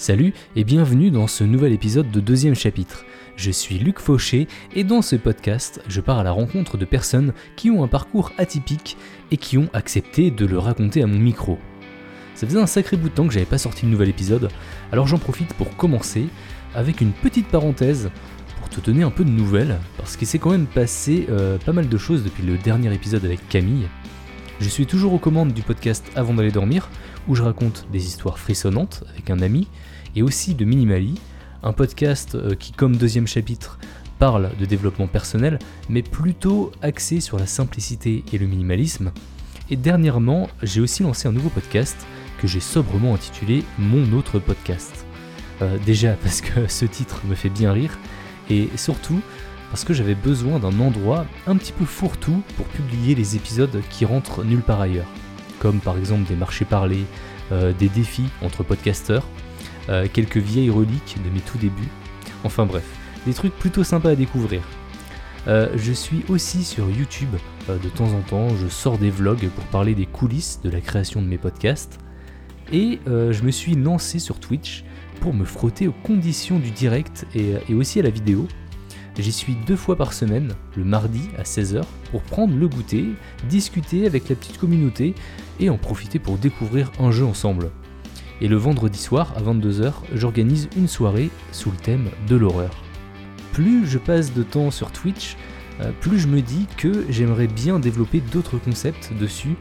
Salut et bienvenue dans ce nouvel épisode de deuxième chapitre. Je suis Luc Fauché et dans ce podcast, je pars à la rencontre de personnes qui ont un parcours atypique et qui ont accepté de le raconter à mon micro. Ça faisait un sacré bout de temps que j'avais pas sorti de nouvel épisode, alors j'en profite pour commencer avec une petite parenthèse pour te donner un peu de nouvelles, parce qu'il s'est quand même passé euh, pas mal de choses depuis le dernier épisode avec Camille. Je suis toujours aux commandes du podcast Avant d'aller dormir, où je raconte des histoires frissonnantes avec un ami, et aussi de Minimali, un podcast euh, qui, comme deuxième chapitre, parle de développement personnel, mais plutôt axé sur la simplicité et le minimalisme. Et dernièrement, j'ai aussi lancé un nouveau podcast que j'ai sobrement intitulé Mon autre podcast. Euh, déjà parce que ce titre me fait bien rire, et surtout parce que j'avais besoin d'un endroit un petit peu fourre-tout pour publier les épisodes qui rentrent nulle part ailleurs, comme par exemple des marchés parlés, euh, des défis entre podcasteurs, euh, quelques vieilles reliques de mes tout débuts. Enfin bref, des trucs plutôt sympas à découvrir. Euh, je suis aussi sur YouTube de temps en temps, je sors des vlogs pour parler des coulisses de la création de mes podcasts. Et je me suis lancé sur Twitch pour me frotter aux conditions du direct et aussi à la vidéo. J'y suis deux fois par semaine, le mardi à 16h, pour prendre le goûter, discuter avec la petite communauté et en profiter pour découvrir un jeu ensemble. Et le vendredi soir à 22h, j'organise une soirée sous le thème de l'horreur. Plus je passe de temps sur Twitch, euh, plus je me dis que j'aimerais bien développer d'autres concepts dessus,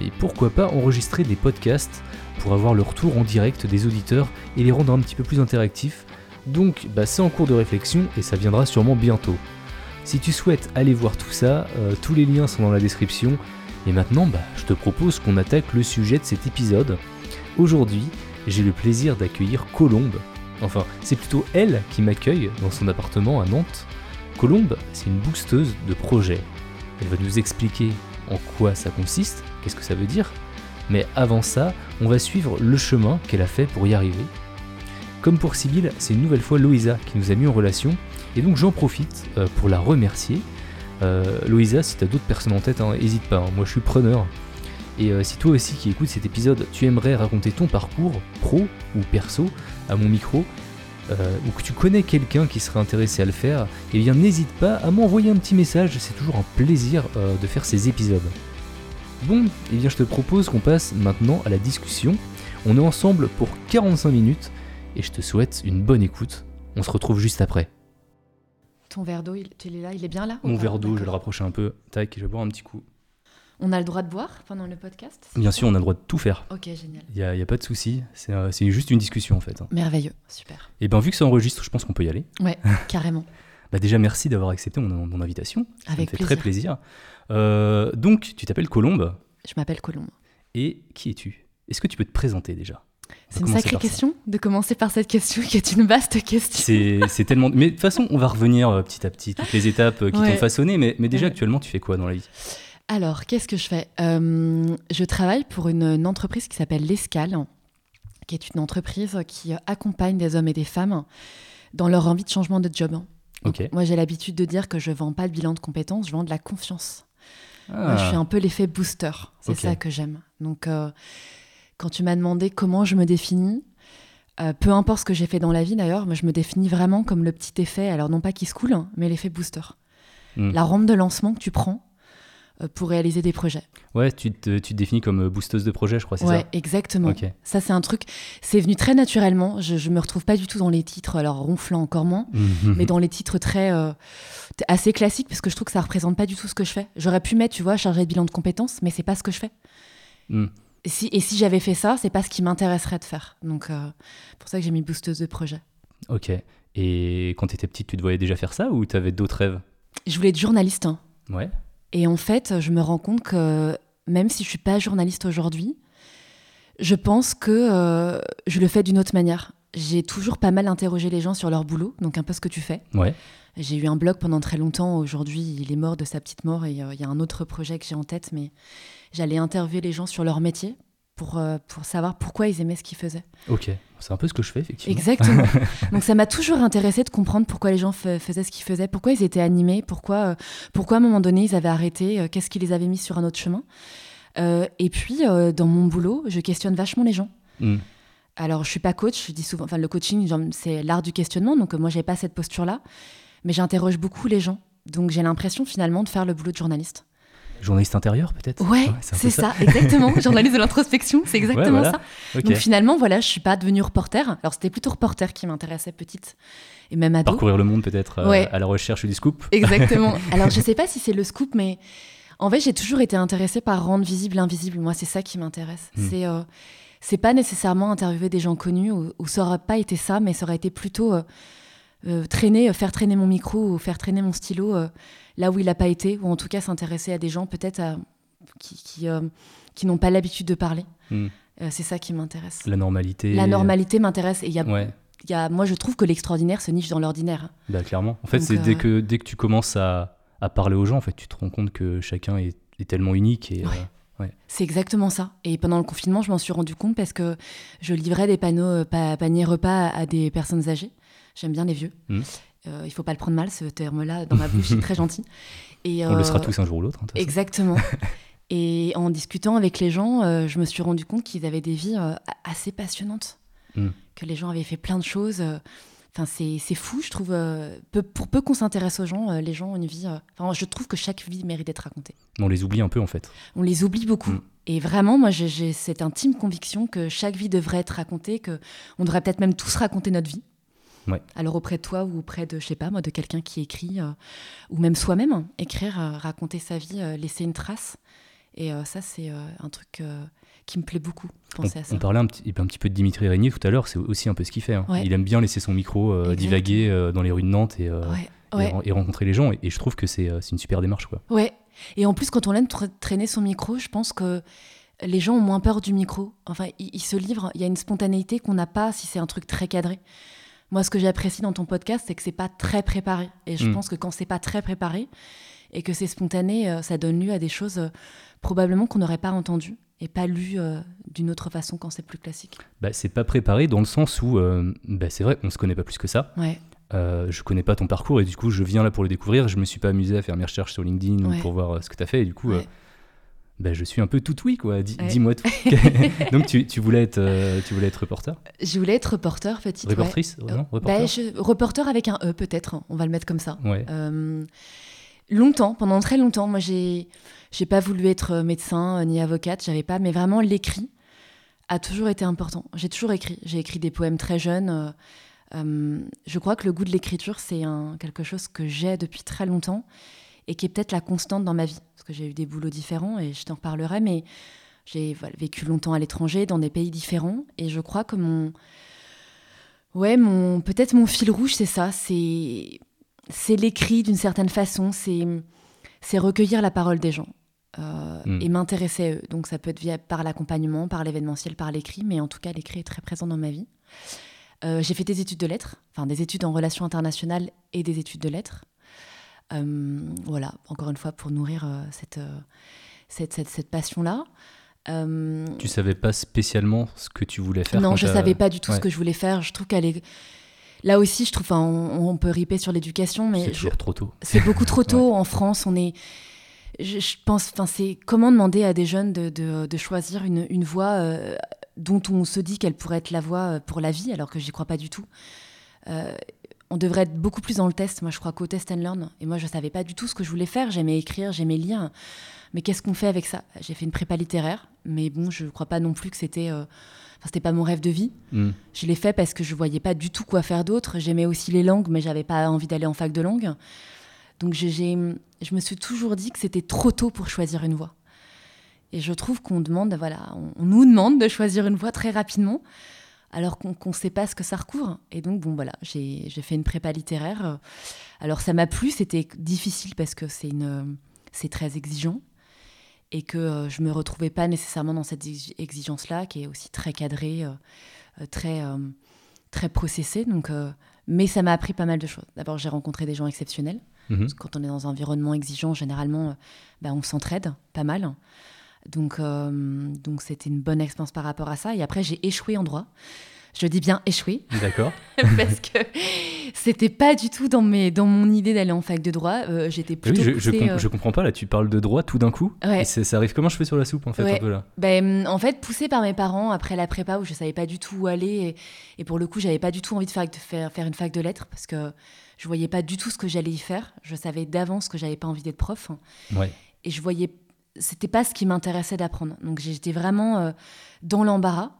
et pourquoi pas enregistrer des podcasts pour avoir le retour en direct des auditeurs et les rendre un petit peu plus interactifs. Donc bah, c'est en cours de réflexion et ça viendra sûrement bientôt. Si tu souhaites aller voir tout ça, euh, tous les liens sont dans la description. Et maintenant, bah, je te propose qu'on attaque le sujet de cet épisode. Aujourd'hui, j'ai le plaisir d'accueillir Colombe. Enfin, c'est plutôt elle qui m'accueille dans son appartement à Nantes. Colombe, c'est une boosteuse de projet. Elle va nous expliquer en quoi ça consiste, qu'est-ce que ça veut dire. Mais avant ça, on va suivre le chemin qu'elle a fait pour y arriver. Comme pour Sibyl, c'est une nouvelle fois Loïsa qui nous a mis en relation, et donc j'en profite euh, pour la remercier. Euh, Loïsa, si t'as d'autres personnes en tête, n'hésite pas, hein. moi je suis preneur. Et euh, si toi aussi qui écoutes cet épisode, tu aimerais raconter ton parcours, pro ou perso, à mon micro, ou que tu connais quelqu'un qui serait intéressé à le faire, eh bien n'hésite pas à m'envoyer un petit message, c'est toujours un plaisir de faire ces épisodes. Bon, eh bien je te propose qu'on passe maintenant à la discussion. On est ensemble pour 45 minutes et je te souhaite une bonne écoute. On se retrouve juste après. Ton verre d'eau, il, il est là, il est bien là Mon verre d'eau, je vais le rapprocher un peu. Tac, je vais boire un petit coup. On a le droit de boire pendant le podcast Bien sûr, on a le droit de tout faire. Ok, génial. Il n'y a, pas de souci, c'est euh, c'est juste une discussion en fait. hein. Merveilleux, super. Et bien vu que ça enregistre, je pense qu'on peut y aller. Ouais, carrément. Bah déjà, merci d'avoir accepté mon, mon invitation. Ça Avec me fait très plaisir. plaisir. Euh, donc, tu t'appelles Colombe. Je m'appelle Colombe. Et qui es-tu? Est-ce que tu peux te présenter déjà? C'est une sacrée ça. question de commencer par cette question qui est une vaste question. C'est tellement. Mais de toute façon, on va revenir euh, petit à petit, toutes les étapes euh, qui Ouais. t'ont façonné. Mais, mais déjà, Ouais. actuellement, tu fais quoi dans la vie? Alors, qu'est-ce que je fais? Euh, Je travaille pour une, une entreprise qui s'appelle L'Escale, qui est une entreprise qui accompagne des hommes et des femmes dans leur envie de changement de job. Moi, j'ai l'habitude de dire que je vends pas de bilan de compétences, je vends de la confiance. Moi, Ah, je suis un peu l'effet booster. C'est ça que j'aime. Donc, quand tu m'as demandé comment je me définis, euh, peu importe ce que j'ai fait dans la vie d'ailleurs, je me définis vraiment comme le petit effet, alors non pas qui se coule, hein, mais l'effet booster. Hmm. La rampe de lancement que tu prends euh, pour réaliser des projets. Ouais, tu te, tu te définis comme euh, boosteuse de projet, je crois, c'est Ouais, ça? exactement. Ok. Ça, c'est un truc, c'est venu très naturellement. Je, je me retrouve pas du tout dans les titres, alors ronflant encore moins, mais dans les titres très euh, assez classiques, parce que je trouve que ça représente pas du tout ce que je fais. J'aurais pu mettre, tu vois, chargé de bilan de compétences, mais c'est pas ce que je fais. Hmm. Et si, et si j'avais fait ça, c'est pas ce qui m'intéresserait de faire. Donc, euh, pour ça que j'ai mis boosteuse de projet. Ok. Et quand tu étais petite, tu te voyais déjà faire ça ou tu avais d'autres rêves? Je voulais être journaliste. hein. Ouais. Et en fait, je me rends compte que même si je suis pas journaliste aujourd'hui, je pense que euh, je le fais d'une autre manière. J'ai toujours pas mal interrogé les gens sur leur boulot, donc un peu ce que tu fais. Ouais. J'ai eu un blog pendant très longtemps. Aujourd'hui, il est mort de sa petite mort et euh, il y a un autre projet que j'ai en tête, mais j'allais interviewer les gens sur leur métier pour, euh, pour savoir pourquoi ils aimaient ce qu'ils faisaient. Ok. C'est un peu ce que je fais, effectivement. Exactement. Donc ça m'a toujours intéressé de comprendre pourquoi les gens fa- faisaient ce qu'ils faisaient, pourquoi ils étaient animés, pourquoi, euh, pourquoi à un moment donné ils avaient arrêté, qu'est-ce qui les avait mis sur un autre chemin. Et puis dans mon boulot, je questionne vachement les gens. Hmm. Alors, je suis pas coach, je dis souvent, enfin, le coaching, c'est l'art du questionnement, donc moi, j'ai pas cette posture-là, mais j'interroge beaucoup les gens. Donc, j'ai l'impression finalement de faire le boulot de journaliste. Journaliste intérieur, peut-être? Ouais, c'est ça. exactement. Journaliste de l'introspection, c'est exactement ça. Donc finalement, voilà, je suis pas devenue reporter. Alors c'était plutôt reporter qui m'intéressait petite et même ado. Parcourir le monde peut-être euh, à la recherche du scoop. Exactement. Alors je sais pas si c'est le scoop, mais en fait j'ai toujours été intéressée par rendre visible l'invisible. Moi, c'est ça qui m'intéresse. Hmm. C'est euh, c'est pas nécessairement interviewer des gens connus ou, ça aurait pas été ça, mais ça aurait été plutôt euh, traîner, faire traîner mon micro ou faire traîner mon stylo là où il n'a pas été, ou en tout cas s'intéresser à des gens peut-être qui, qui, euh, qui n'ont pas l'habitude de parler. Hmm. Euh, c'est ça qui m'intéresse. La normalité. La normalité m'intéresse. Et il y a, y a, moi, je trouve que l'extraordinaire se niche dans l'ordinaire. Bah, clairement. En fait, c'est dès, euh, que, dès que tu commences à, à, parler aux gens, en fait, tu te rends compte que chacun est, est tellement unique. Et, ouais. C'est exactement ça. Et pendant le confinement, je m'en suis rendu compte parce que je livrais des panneaux paniers repas à des personnes âgées. J'aime bien les vieux. Hmm. Euh, il faut pas le prendre mal, ce terme-là, dans ma bouche, c'est très gentil. Et, On le sera euh, tous un jour ou l'autre. Hein, exactement. et en discutant avec les gens, euh, je me suis rendu compte qu'ils avaient des vies assez passionnantes. Hmm. Que les gens avaient fait plein de choses. Enfin, c'est fou, je trouve. pour peu qu'on s'intéresse aux gens, les gens ont une vie. Enfin, je trouve que chaque vie mérite d'être racontée. On les oublie un peu, en fait. On les oublie beaucoup. Hmm. Et vraiment, moi, j'ai cette intime conviction que chaque vie devrait être racontée, que on devrait peut-être même tous raconter notre vie. Alors auprès de toi ou auprès de, je sais pas moi, de quelqu'un qui écrit, euh, ou même soi-même, écrire, euh, raconter sa vie, euh, laisser une trace. Et ça, c'est un truc qui me plaît beaucoup. Penser on, à ça. on parlait un petit, un petit peu de Dimitri Régnier tout à l'heure, c'est aussi un peu ce qu'il fait. Hein. Il aime bien laisser son micro divaguer dans les rues de Nantes et, et, rencontrer les gens. Et, je trouve que c'est une super démarche. Quoi. Ouais. Et en plus, quand on aime traîner son micro, je pense que les gens ont moins peur du micro. Enfin, ils se livrent. Il y a une spontanéité qu'on n'a pas si c'est un truc très cadré. Moi, ce que j'apprécie dans ton podcast, c'est que c'est pas très préparé. Et je mm. pense que quand c'est pas très préparé et que c'est spontané, euh, ça donne lieu à des choses euh, probablement qu'on n'aurait pas entendues et pas lues euh, d'une autre façon quand c'est plus classique. Bah, c'est pas préparé dans le sens où, bah, c'est vrai, on se connaît pas plus que ça. Ouais. je connais pas ton parcours et du coup, je viens là pour le découvrir. Je me suis pas amusé à faire mes recherches sur LinkedIn pour voir ce que tu as fait. Et du coup, ben, je suis un peu tout oui, quoi. Dis-moi tout. Donc, tu, tu, voulais être, euh, tu voulais être reporter? Je voulais être reporter, petite. Reportrice ouais. non, reporter. Ben, reporter avec un E, peut-être. Hein. On va le mettre comme ça. Ouais. Euh, longtemps, pendant très longtemps, moi, j'ai, j'ai pas voulu être médecin euh, ni avocate. J'avais pas, mais vraiment, l'écrit a toujours été important. J'ai toujours écrit. J'ai écrit des poèmes très jeunes. je crois que le goût de l'écriture, c'est un, quelque chose que j'ai depuis très longtemps et qui est peut-être la constante dans ma vie. Parce que j'ai eu des boulots différents et je t'en reparlerai, mais j'ai vécu longtemps à l'étranger, dans des pays différents, et je crois que mon. Ouais, mon, peut-être mon fil rouge, c'est ça. C'est, c'est l'écrit d'une certaine façon. C'est, c'est recueillir la parole des gens. Euh, hmm. et m'intéresser à eux. Donc ça peut être via, par l'accompagnement, par l'événementiel, par l'écrit, mais en tout cas l'écrit est très présent dans ma vie. Euh, j'ai fait des études de lettres, enfin des études en relations internationales et des études de lettres. Euh, voilà, encore une fois, pour nourrir euh, euh, cette, cette, cette, passion-là. Tu savais pas spécialement ce que tu voulais faire Non, je savais pas du tout ce que je voulais faire. Je trouve qu'elle est là aussi, je trouve, on, peut riper sur l'éducation, mais c'est trop tôt. C'est beaucoup trop tôt en France. On est, je, pense, enfin, c'est comment demander à des jeunes de, de, de choisir une, une voie dont on se dit qu'elle pourrait être la voie pour la vie, alors que j'y crois pas du tout. Euh, on devrait être beaucoup plus dans le test. Moi, je crois qu'au test and learn. Et moi, je savais pas du tout ce que je voulais faire. J'aimais écrire, j'aimais lire. Mais qu'est-ce qu'on fait avec ça? J'ai fait une prépa littéraire, mais bon, je ne crois pas non plus que c'était. Euh, enfin, c'était pas mon rêve de vie. Hmm. Je l'ai fait parce que je voyais pas du tout quoi faire d'autre. J'aimais aussi les langues, mais j'avais pas envie d'aller en fac de langue. Donc, j'ai, je me suis toujours dit que c'était trop tôt pour choisir une voie. Et je trouve qu'on demande, voilà, on nous demande de choisir une voie très rapidement alors qu'on ne sait pas ce que ça recouvre. Et donc, bon, voilà, j'ai fait une prépa littéraire. Alors, ça m'a plu, c'était difficile parce que c'est très exigeant et que euh, je me retrouvais pas nécessairement dans cette exigence-là, qui est aussi très cadrée, euh, euh, très, très processée. Donc, mais ça m'a appris pas mal de choses. D'abord, j'ai rencontré des gens exceptionnels. Mmh quand on est dans un environnement exigeant, généralement, bah, on s'entraide pas mal. Donc, euh, donc c'était une bonne expérience par rapport à ça. Et après, j'ai échoué en droit. Je dis bien échoué. D'accord. Parce que C'était pas du tout dans, mes, dans mon idée d'aller en fac de droit. Euh, j'étais plutôt. Oui, je, je, comprends pas, là, tu parles de droit tout d'un coup. Et ça arrive comment je fais sur la soupe, en fait, un peu là ben, En fait, poussé par mes parents après la prépa où je savais pas du tout où aller. Et, pour le coup, j'avais pas du tout envie de faire, de faire, faire une fac de lettres parce que je voyais pas du tout ce que j'allais y faire. Je savais d'avance que j'avais pas envie d'être prof. Ouais. Et je voyais. C'était pas ce qui m'intéressait d'apprendre. Donc j'étais vraiment euh, dans l'embarras.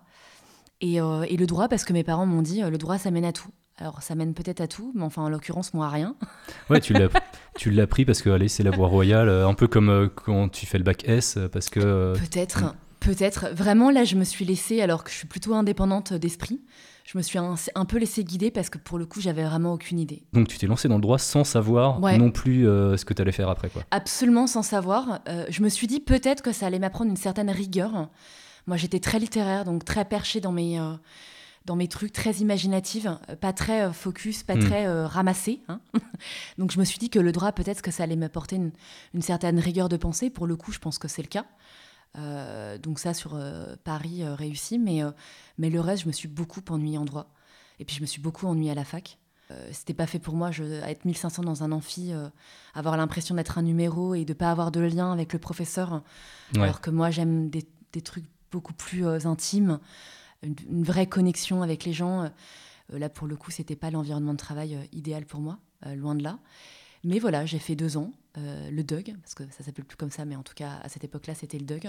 Et, euh, et, le droit, parce que mes parents m'ont dit, le droit, ça mène à tout. Alors, ça mène peut-être à tout, mais enfin, en l'occurrence, moi, à rien. Ouais, tu l'as, tu l'as pris parce que, allez, c'est la voie royale, euh, un peu comme euh, quand tu fais le bac S, euh, parce que... Peut-être, peut-être. Vraiment, là, je me suis laissée, alors que je suis plutôt indépendante d'esprit, je me suis un, peu laissée guider parce que, pour le coup, j'avais vraiment aucune idée. Donc, tu t'es lancée dans le droit sans savoir non plus ce que tu allais faire après, quoi. Absolument sans savoir. je me suis dit peut-être que ça allait m'apprendre une certaine rigueur. Moi, j'étais très littéraire, donc très perchée dans mes dans mes trucs très imaginatifs, euh, pas très euh, focus, pas hmm. très euh, ramassé. Hein. Donc je me suis dit que le droit, peut-être que ça allait m'apporter une, une, certaine rigueur de pensée. Pour le coup, je pense que c'est le cas. Donc ça, sur Paris, réussi. Mais, mais le reste, je me suis beaucoup ennuyée en droit. Et puis je me suis beaucoup ennuyée à la fac. C'était pas fait pour moi, je, être 1500 dans un amphi, avoir l'impression d'être un numéro et de pas avoir de lien avec le professeur. Alors que moi, j'aime des, des, trucs beaucoup plus intimes une, vraie connexion avec les gens. Euh, là, pour le coup, c'était pas l'environnement de travail euh, idéal pour moi, euh, loin de là. Mais voilà, j'ai fait deux ans, le DUG, parce que ça s'appelle plus comme ça, mais en tout cas, à cette époque-là, c'était le DUG.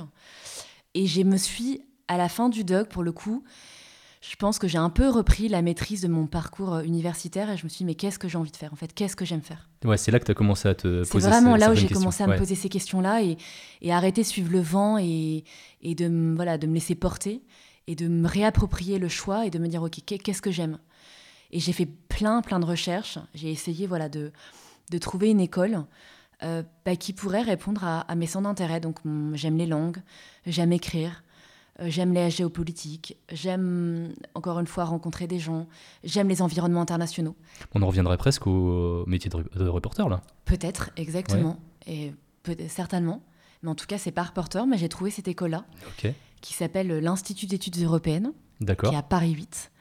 Et je me suis, à la fin du DUG, pour le coup, je pense que j'ai un peu repris la maîtrise de mon parcours universitaire et je me suis dit, mais qu'est-ce que j'ai envie de faire En fait, qu'est-ce que j'aime faire? Ouais, c'est là que tu as commencé à te poser C'est vraiment là où j'ai commencé à me poser ces questions-là et, et, arrêter de suivre le vent et, et de, voilà, de me laisser porter et de me réapproprier le choix et de me dire, OK, qu'est-ce que j'aime? Et j'ai fait plein, plein de recherches. J'ai essayé voilà, de, de trouver une école euh, bah, qui pourrait répondre à, mes centres d'intérêt. Donc, j'aime les langues, j'aime écrire, euh, j'aime les géopolitiques, j'aime, encore une fois, rencontrer des gens, j'aime les environnements internationaux. On en reviendrait presque au métier de, reporter, là Peut-être, exactement. Et peut certainement. Mais en tout cas, c'est pas reporter, mais j'ai trouvé cette école-là. Qui s'appelle l'Institut d'études européennes, qui est à Paris 8.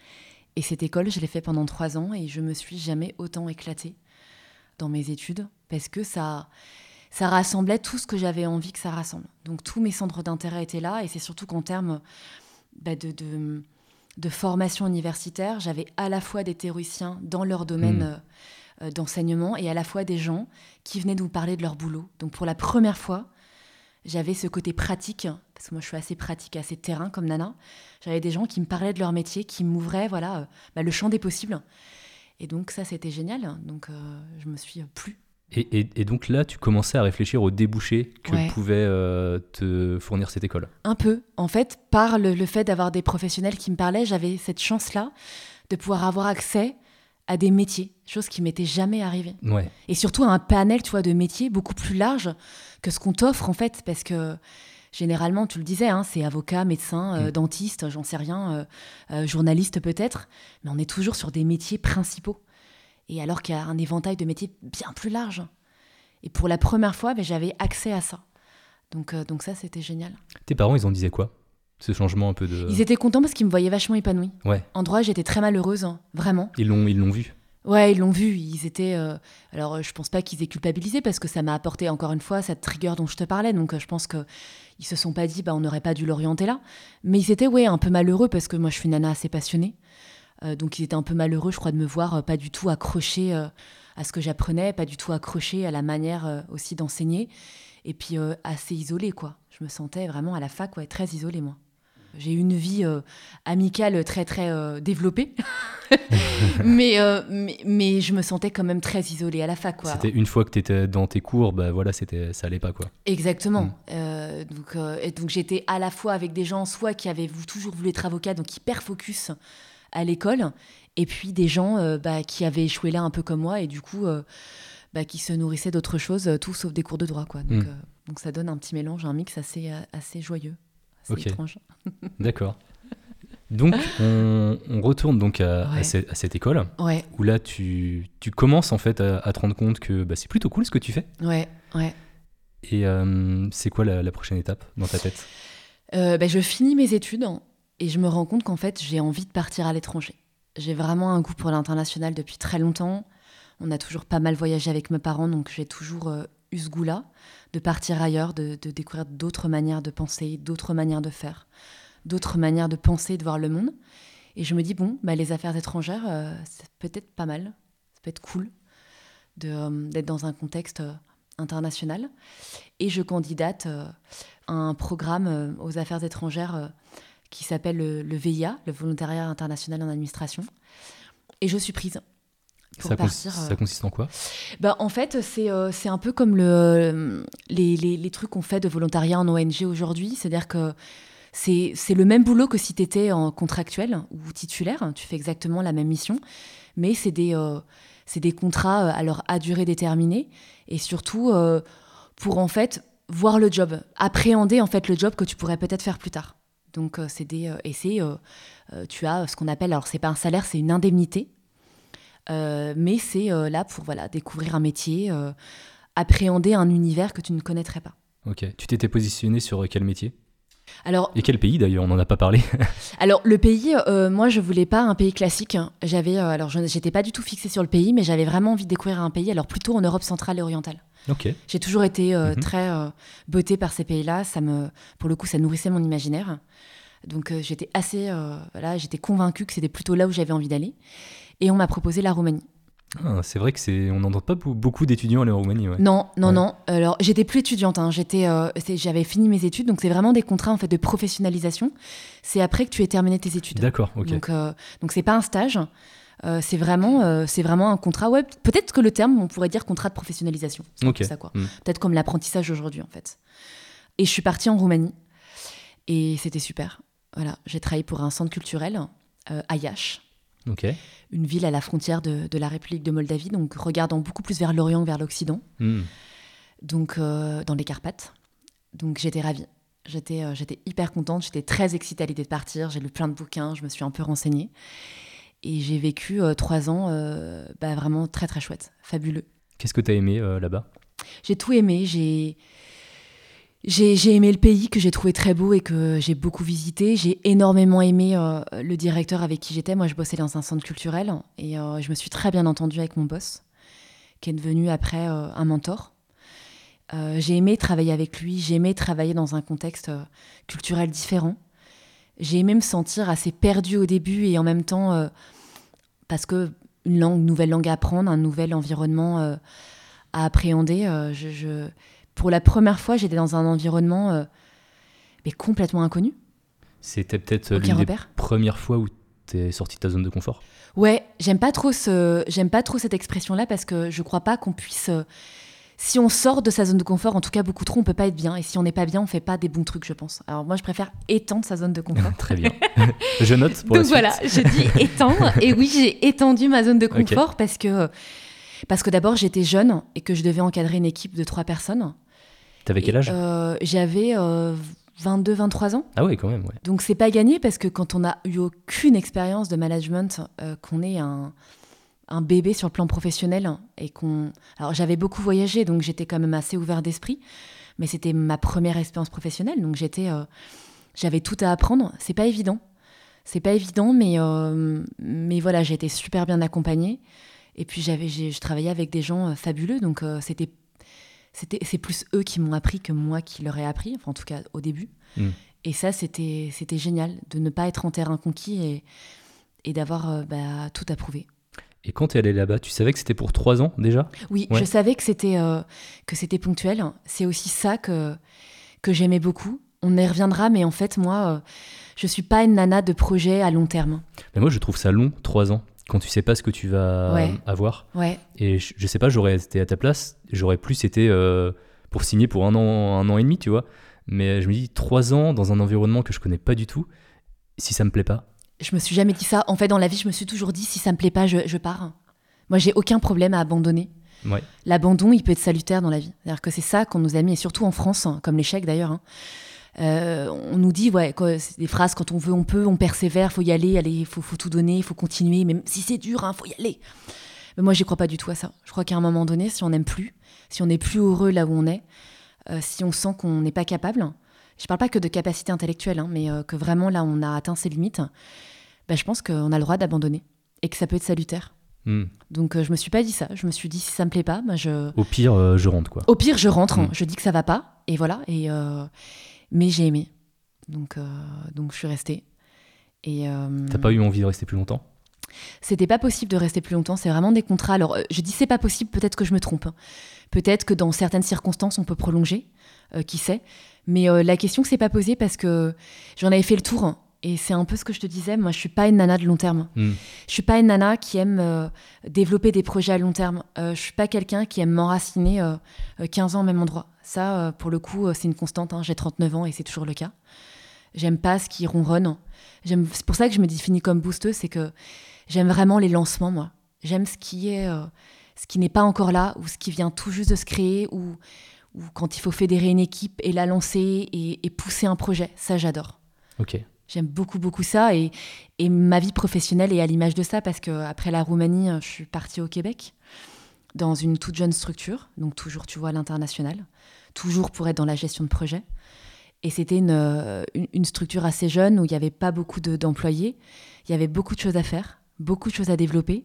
Et cette école, je l'ai fait pendant trois ans et je me suis jamais autant éclatée dans mes études parce que ça, ça rassemblait tout ce que j'avais envie que ça rassemble. Donc tous mes centres d'intérêt étaient là et c'est surtout qu'en termes bah, de, de, formation universitaire, j'avais à la fois des théoriciens dans leur domaine hmm. euh, d'enseignement et à la fois des gens qui venaient nous parler de leur boulot. Donc pour la première fois, j'avais ce côté pratique, parce que moi je suis assez pratique, assez terrain comme Nana. J'avais des gens qui me parlaient de leur métier, qui m'ouvraient voilà, euh, bah, le champ des possibles. Et donc ça, c'était génial. Donc euh, je me suis plu. Et, et, donc là, tu commençais à réfléchir aux débouchés que pouvait euh, te fournir cette école Un peu. En fait, par le, le fait d'avoir des professionnels qui me parlaient, j'avais cette chance-là de pouvoir avoir accès à des métiers, chose qui m'était jamais arrivée. Ouais. Et surtout à un panel, tu vois, de métiers beaucoup plus large que ce qu'on t'offre en fait, parce que généralement, tu le disais, hein, c'est avocat, médecin, euh, mm. dentiste, j'en sais rien, euh, euh, journaliste peut-être, mais on est toujours sur des métiers principaux. Et alors qu'il y a un éventail de métiers bien plus large. Et pour la première fois, ben, j'avais accès à ça. Donc, donc ça, c'était génial. Tes parents, ils en disaient quoi? Ce changement un peu de... Ils étaient contents parce qu'ils me voyaient vachement épanouie. Ouais. En droit, j'étais très malheureuse, hein, vraiment. Ils l'ont, ils l'ont vu Ouais, ils l'ont vu. Ils étaient. Euh, alors, je pense pas qu'ils aient culpabilisé parce que ça m'a apporté encore une fois cette rigueur dont je te parlais. Donc, euh, je pense que ils se sont pas dit, bah, on n'aurait pas dû l'orienter là. Mais ils étaient, ouais, un peu malheureux parce que moi, je suis une nana assez passionnée. Euh, donc, ils étaient un peu malheureux, je crois, de me voir pas du tout accroché à ce que j'apprenais, pas du tout accroché à la manière aussi d'enseigner. Et puis, assez isolée, quoi. Je me sentais vraiment à la fac, ouais, très isolée, moi. J'ai eu une vie euh, amicale très très euh, développée, euh, mais, mais, je me sentais quand même très isolée à la fac. C'était une fois que tu étais dans tes cours, bah voilà, c'était ça allait pas quoi. Exactement. Mm. donc donc j'étais à la fois avec des gens soit qui avaient toujours voulu être avocat, donc hyper focus à l'école, et puis des gens bah, qui avaient échoué là un peu comme moi et du coup bah, qui se nourrissaient d'autres choses, tout sauf des cours de droit quoi. Donc, mm. donc ça donne un petit mélange, un mix assez assez joyeux. C'est étrange. D'accord. Donc, on, retourne donc à, cette, école, où là, tu, tu, commences en fait à, te rendre compte que bah, c'est plutôt cool ce que tu fais. Ouais, ouais. Et euh, c'est quoi la, prochaine étape dans ta tête? Euh, bah, Je finis mes études et je me rends compte qu'en fait, j'ai envie de partir à l'étranger. J'ai vraiment un goût pour l'international depuis très longtemps. On a toujours pas mal voyagé avec mes parents, donc j'ai toujours euh, de partir ailleurs, de, découvrir d'autres manières de penser, d'autres manières de faire, d'autres manières de penser, de voir le monde. Et je me dis, bon, bah, les affaires étrangères, euh, c'est peut-être pas mal, ça peut être cool euh, d'être dans un contexte international. Et je candidate à un programme aux affaires étrangères qui s'appelle le, VIA, le Volontariat international en administration. Et je suis prise. Ça, partir, euh, consiste en quoi? Bah, En fait, c'est euh, un peu comme le, les, les, les trucs qu'on fait de volontariat en ONG aujourd'hui. C'est-à-dire que c'est le même boulot que si tu étais en contractuel ou titulaire. Tu fais exactement la même mission. Mais c'est des, euh, des contrats alors à durée déterminée. Et surtout, pour en fait voir le job, appréhender en fait le job que tu pourrais peut-être faire plus tard. Donc euh, c'est des euh, et c'est euh, tu as ce qu'on appelle alors c'est pas un salaire, c'est une indemnité. Mais c'est là pour voilà découvrir un métier, appréhender un univers que tu ne connaîtrais pas. Ok. Tu t'étais positionné sur quel métier? Alors, et quel pays d'ailleurs? On n'en a pas parlé. alors le pays, moi je voulais pas un pays classique. J'avais, alors j'étais pas du tout fixée sur le pays, mais j'avais vraiment envie de découvrir un pays. Alors plutôt en Europe centrale et orientale. Ok. J'ai toujours été mhm. très beauté par ces pays-là. Ça me, pour le coup, ça nourrissait mon imaginaire. Donc euh, j'étais assez, euh, voilà, j'étais convaincue que c'était plutôt là où j'avais envie d'aller. Et on m'a proposé la Roumanie. Ah, c'est vrai que c'est, on n'entend pas beaucoup d'étudiants aller en Roumanie. Non, non, non. Alors j'étais plus étudiante. Hein. J'étais, euh, j'avais fini mes études, donc c'est vraiment des contrats en fait de professionnalisation. C'est après que tu aies terminé tes études. D'accord. ok. Donc, donc c'est pas un stage. c'est vraiment, c'est vraiment un contrat. Ouais, peut-être que le terme, on pourrait dire contrat de professionnalisation. Ok. Ça quoi. Hmm. Peut-être comme l'apprentissage aujourd'hui en fait. Et je suis partie en Roumanie et c'était super. Voilà, j'ai travaillé pour un centre culturel euh, à Iași, une ville à la frontière de, la République de Moldavie, donc regardant beaucoup plus vers l'Orient que vers l'Occident, hmm. donc euh, dans les Carpates. Donc j'étais ravie. J'étais, euh, j'étais hyper contente, j'étais très excitée à l'idée de partir. J'ai lu plein de bouquins, je me suis un peu renseignée. Et j'ai vécu trois ans bah, vraiment très très chouette, fabuleux. Qu'est-ce que tu as aimé là-bas? J'ai tout aimé. J'ai j'ai aimé le pays que j'ai trouvé très beau et que j'ai beaucoup visité. J'ai énormément aimé euh, le directeur avec qui j'étais. Moi, je bossais dans un centre culturel et euh, je me suis très bien entendue avec mon boss, qui est devenu après euh, un mentor. j'ai aimé travailler avec lui. J'ai aimé travailler dans un contexte culturel différent. J'ai aimé me sentir assez perdue au début et en même temps, parce que une langue, nouvelle langue à apprendre, un nouvel environnement à appréhender. je pour la première fois, j'étais dans un environnement euh, mais complètement inconnu. C'était peut-être l'une des premières fois où tu es sorti de ta zone de confort? Ouais, j'aime pas trop ce, j'aime pas trop cette expression-là parce que je crois pas qu'on puisse. Euh, si on sort de sa zone de confort, en tout cas beaucoup trop, on peut pas être bien. Et si on n'est pas bien, on fait pas des bons trucs, je pense. Alors moi, je préfère étendre sa zone de confort. Très bien. je note pour Donc voilà, je dis étendre. et oui, j'ai étendu ma zone de confort parce que parce que d'abord j'étais jeune et que je devais encadrer une équipe de trois personnes. T'avais quel âge euh, J'avais 22, euh, 23 ans. Ah oui, quand même. Ouais. Donc c'est pas gagné parce que quand on n'a eu aucune expérience de management, euh, qu'on est un, un, bébé sur le plan professionnel et qu'on. Alors j'avais beaucoup voyagé, donc j'étais quand même assez ouvert d'esprit, mais c'était ma première expérience professionnelle, donc j'étais, j'avais tout à apprendre. C'est pas évident. C'est pas évident, mais, mais voilà, j'ai été super bien accompagnée. Et puis j'avais, je travaillais avec des gens fabuleux, donc c'était c'est plus eux qui m'ont appris que moi qui leur ai appris, enfin en tout cas au début. Hmm. Et ça, c'était génial de ne pas être en terrain conquis et, et d'avoir euh, bah, tout approuvé. Et quand tu es allé là-bas, tu savais que c'était pour trois ans déjà? Oui, je savais que c'était euh, que c'était ponctuel. C'est aussi ça que, que j'aimais beaucoup. On y reviendra, mais en fait, moi, euh, je suis pas une nana de projet à long terme. Mais moi, je trouve ça long, trois ans quand tu sais pas ce que tu vas avoir. Ouais. Et je, sais pas, j'aurais été à ta place, j'aurais plus été euh, pour signer pour un an, un an et demi, tu vois. Mais je me dis, trois ans dans un environnement que je connais pas du tout, si ça me plaît pas. Je me suis jamais dit ça. En fait, dans la vie, je me suis toujours dit, si ça me plaît pas, je, je pars. Moi, j'ai aucun problème à abandonner. Ouais. L'abandon, il peut être salutaire dans la vie. C'est-à-dire que c'est ça qu'on nous a mis, et surtout en France, hein, comme l'échec d'ailleurs. Hein. Euh, on nous dit, ouais, des phrases quand on veut, on peut, on persévère, faut y aller, il faut, faut tout donner, faut continuer, même si c'est dur, hein, faut y aller. Mais moi, j'y crois pas du tout à ça. Je crois qu'à un moment donné, si on n'aime plus, si on n'est plus heureux là où on est, euh, si on sent qu'on n'est pas capable, je parle pas que de capacité intellectuelle, hein, mais euh, que vraiment là, on a atteint ses limites, bah, je pense qu'on a le droit d'abandonner. et que ça peut être salutaire. Hmm. Donc je me suis pas dit ça. Je me suis dit si ça me plaît pas, moi je. Au pire, je rentre quoi. Au pire, je rentre. Hmm. Je dis que ça va pas et voilà. Et mais j'ai aimé. Donc donc je suis restée. Et t'as pas eu envie de rester plus longtemps? C'était pas possible de rester plus longtemps. C'est vraiment des contrats. Alors, euh, je dis c'est pas possible, peut-être que je me trompe. Peut-être que dans certaines circonstances, on peut prolonger, euh, qui sait. Mais euh, la question s'est pas posée parce que j'en avais fait le tour. Et c'est un peu ce que je te disais. Moi, je suis pas une nana de long terme. Hmm. Je suis pas une nana qui aime développer des projets à long terme. je suis pas quelqu'un qui aime m'enraciner 15 ans au même endroit. Ça, pour le coup, c'est une constante. Hein. J'ai 39 ans et c'est toujours le cas. J'aime pas ce qui ronronne. C'est pour ça que je me définis comme boosteuse, c'est que J'aime vraiment les lancements, moi. J'aime ce qui est, euh, ce qui n'est pas encore là, ou ce qui vient tout juste de se créer, ou, ou quand il faut fédérer une équipe et la lancer et, pousser un projet. Ça, j'adore. Ok. J'aime beaucoup, beaucoup ça. Et, et, ma vie professionnelle est à l'image de ça, parce qu'après la Roumanie, je suis partie au Québec, dans une toute jeune structure, donc toujours, tu vois, à l'international, toujours pour être dans la gestion de projet. Et c'était une, euh, une, structure assez jeune où il n'y avait pas beaucoup d'employés. il y avait beaucoup de choses à faire beaucoup de choses à développer.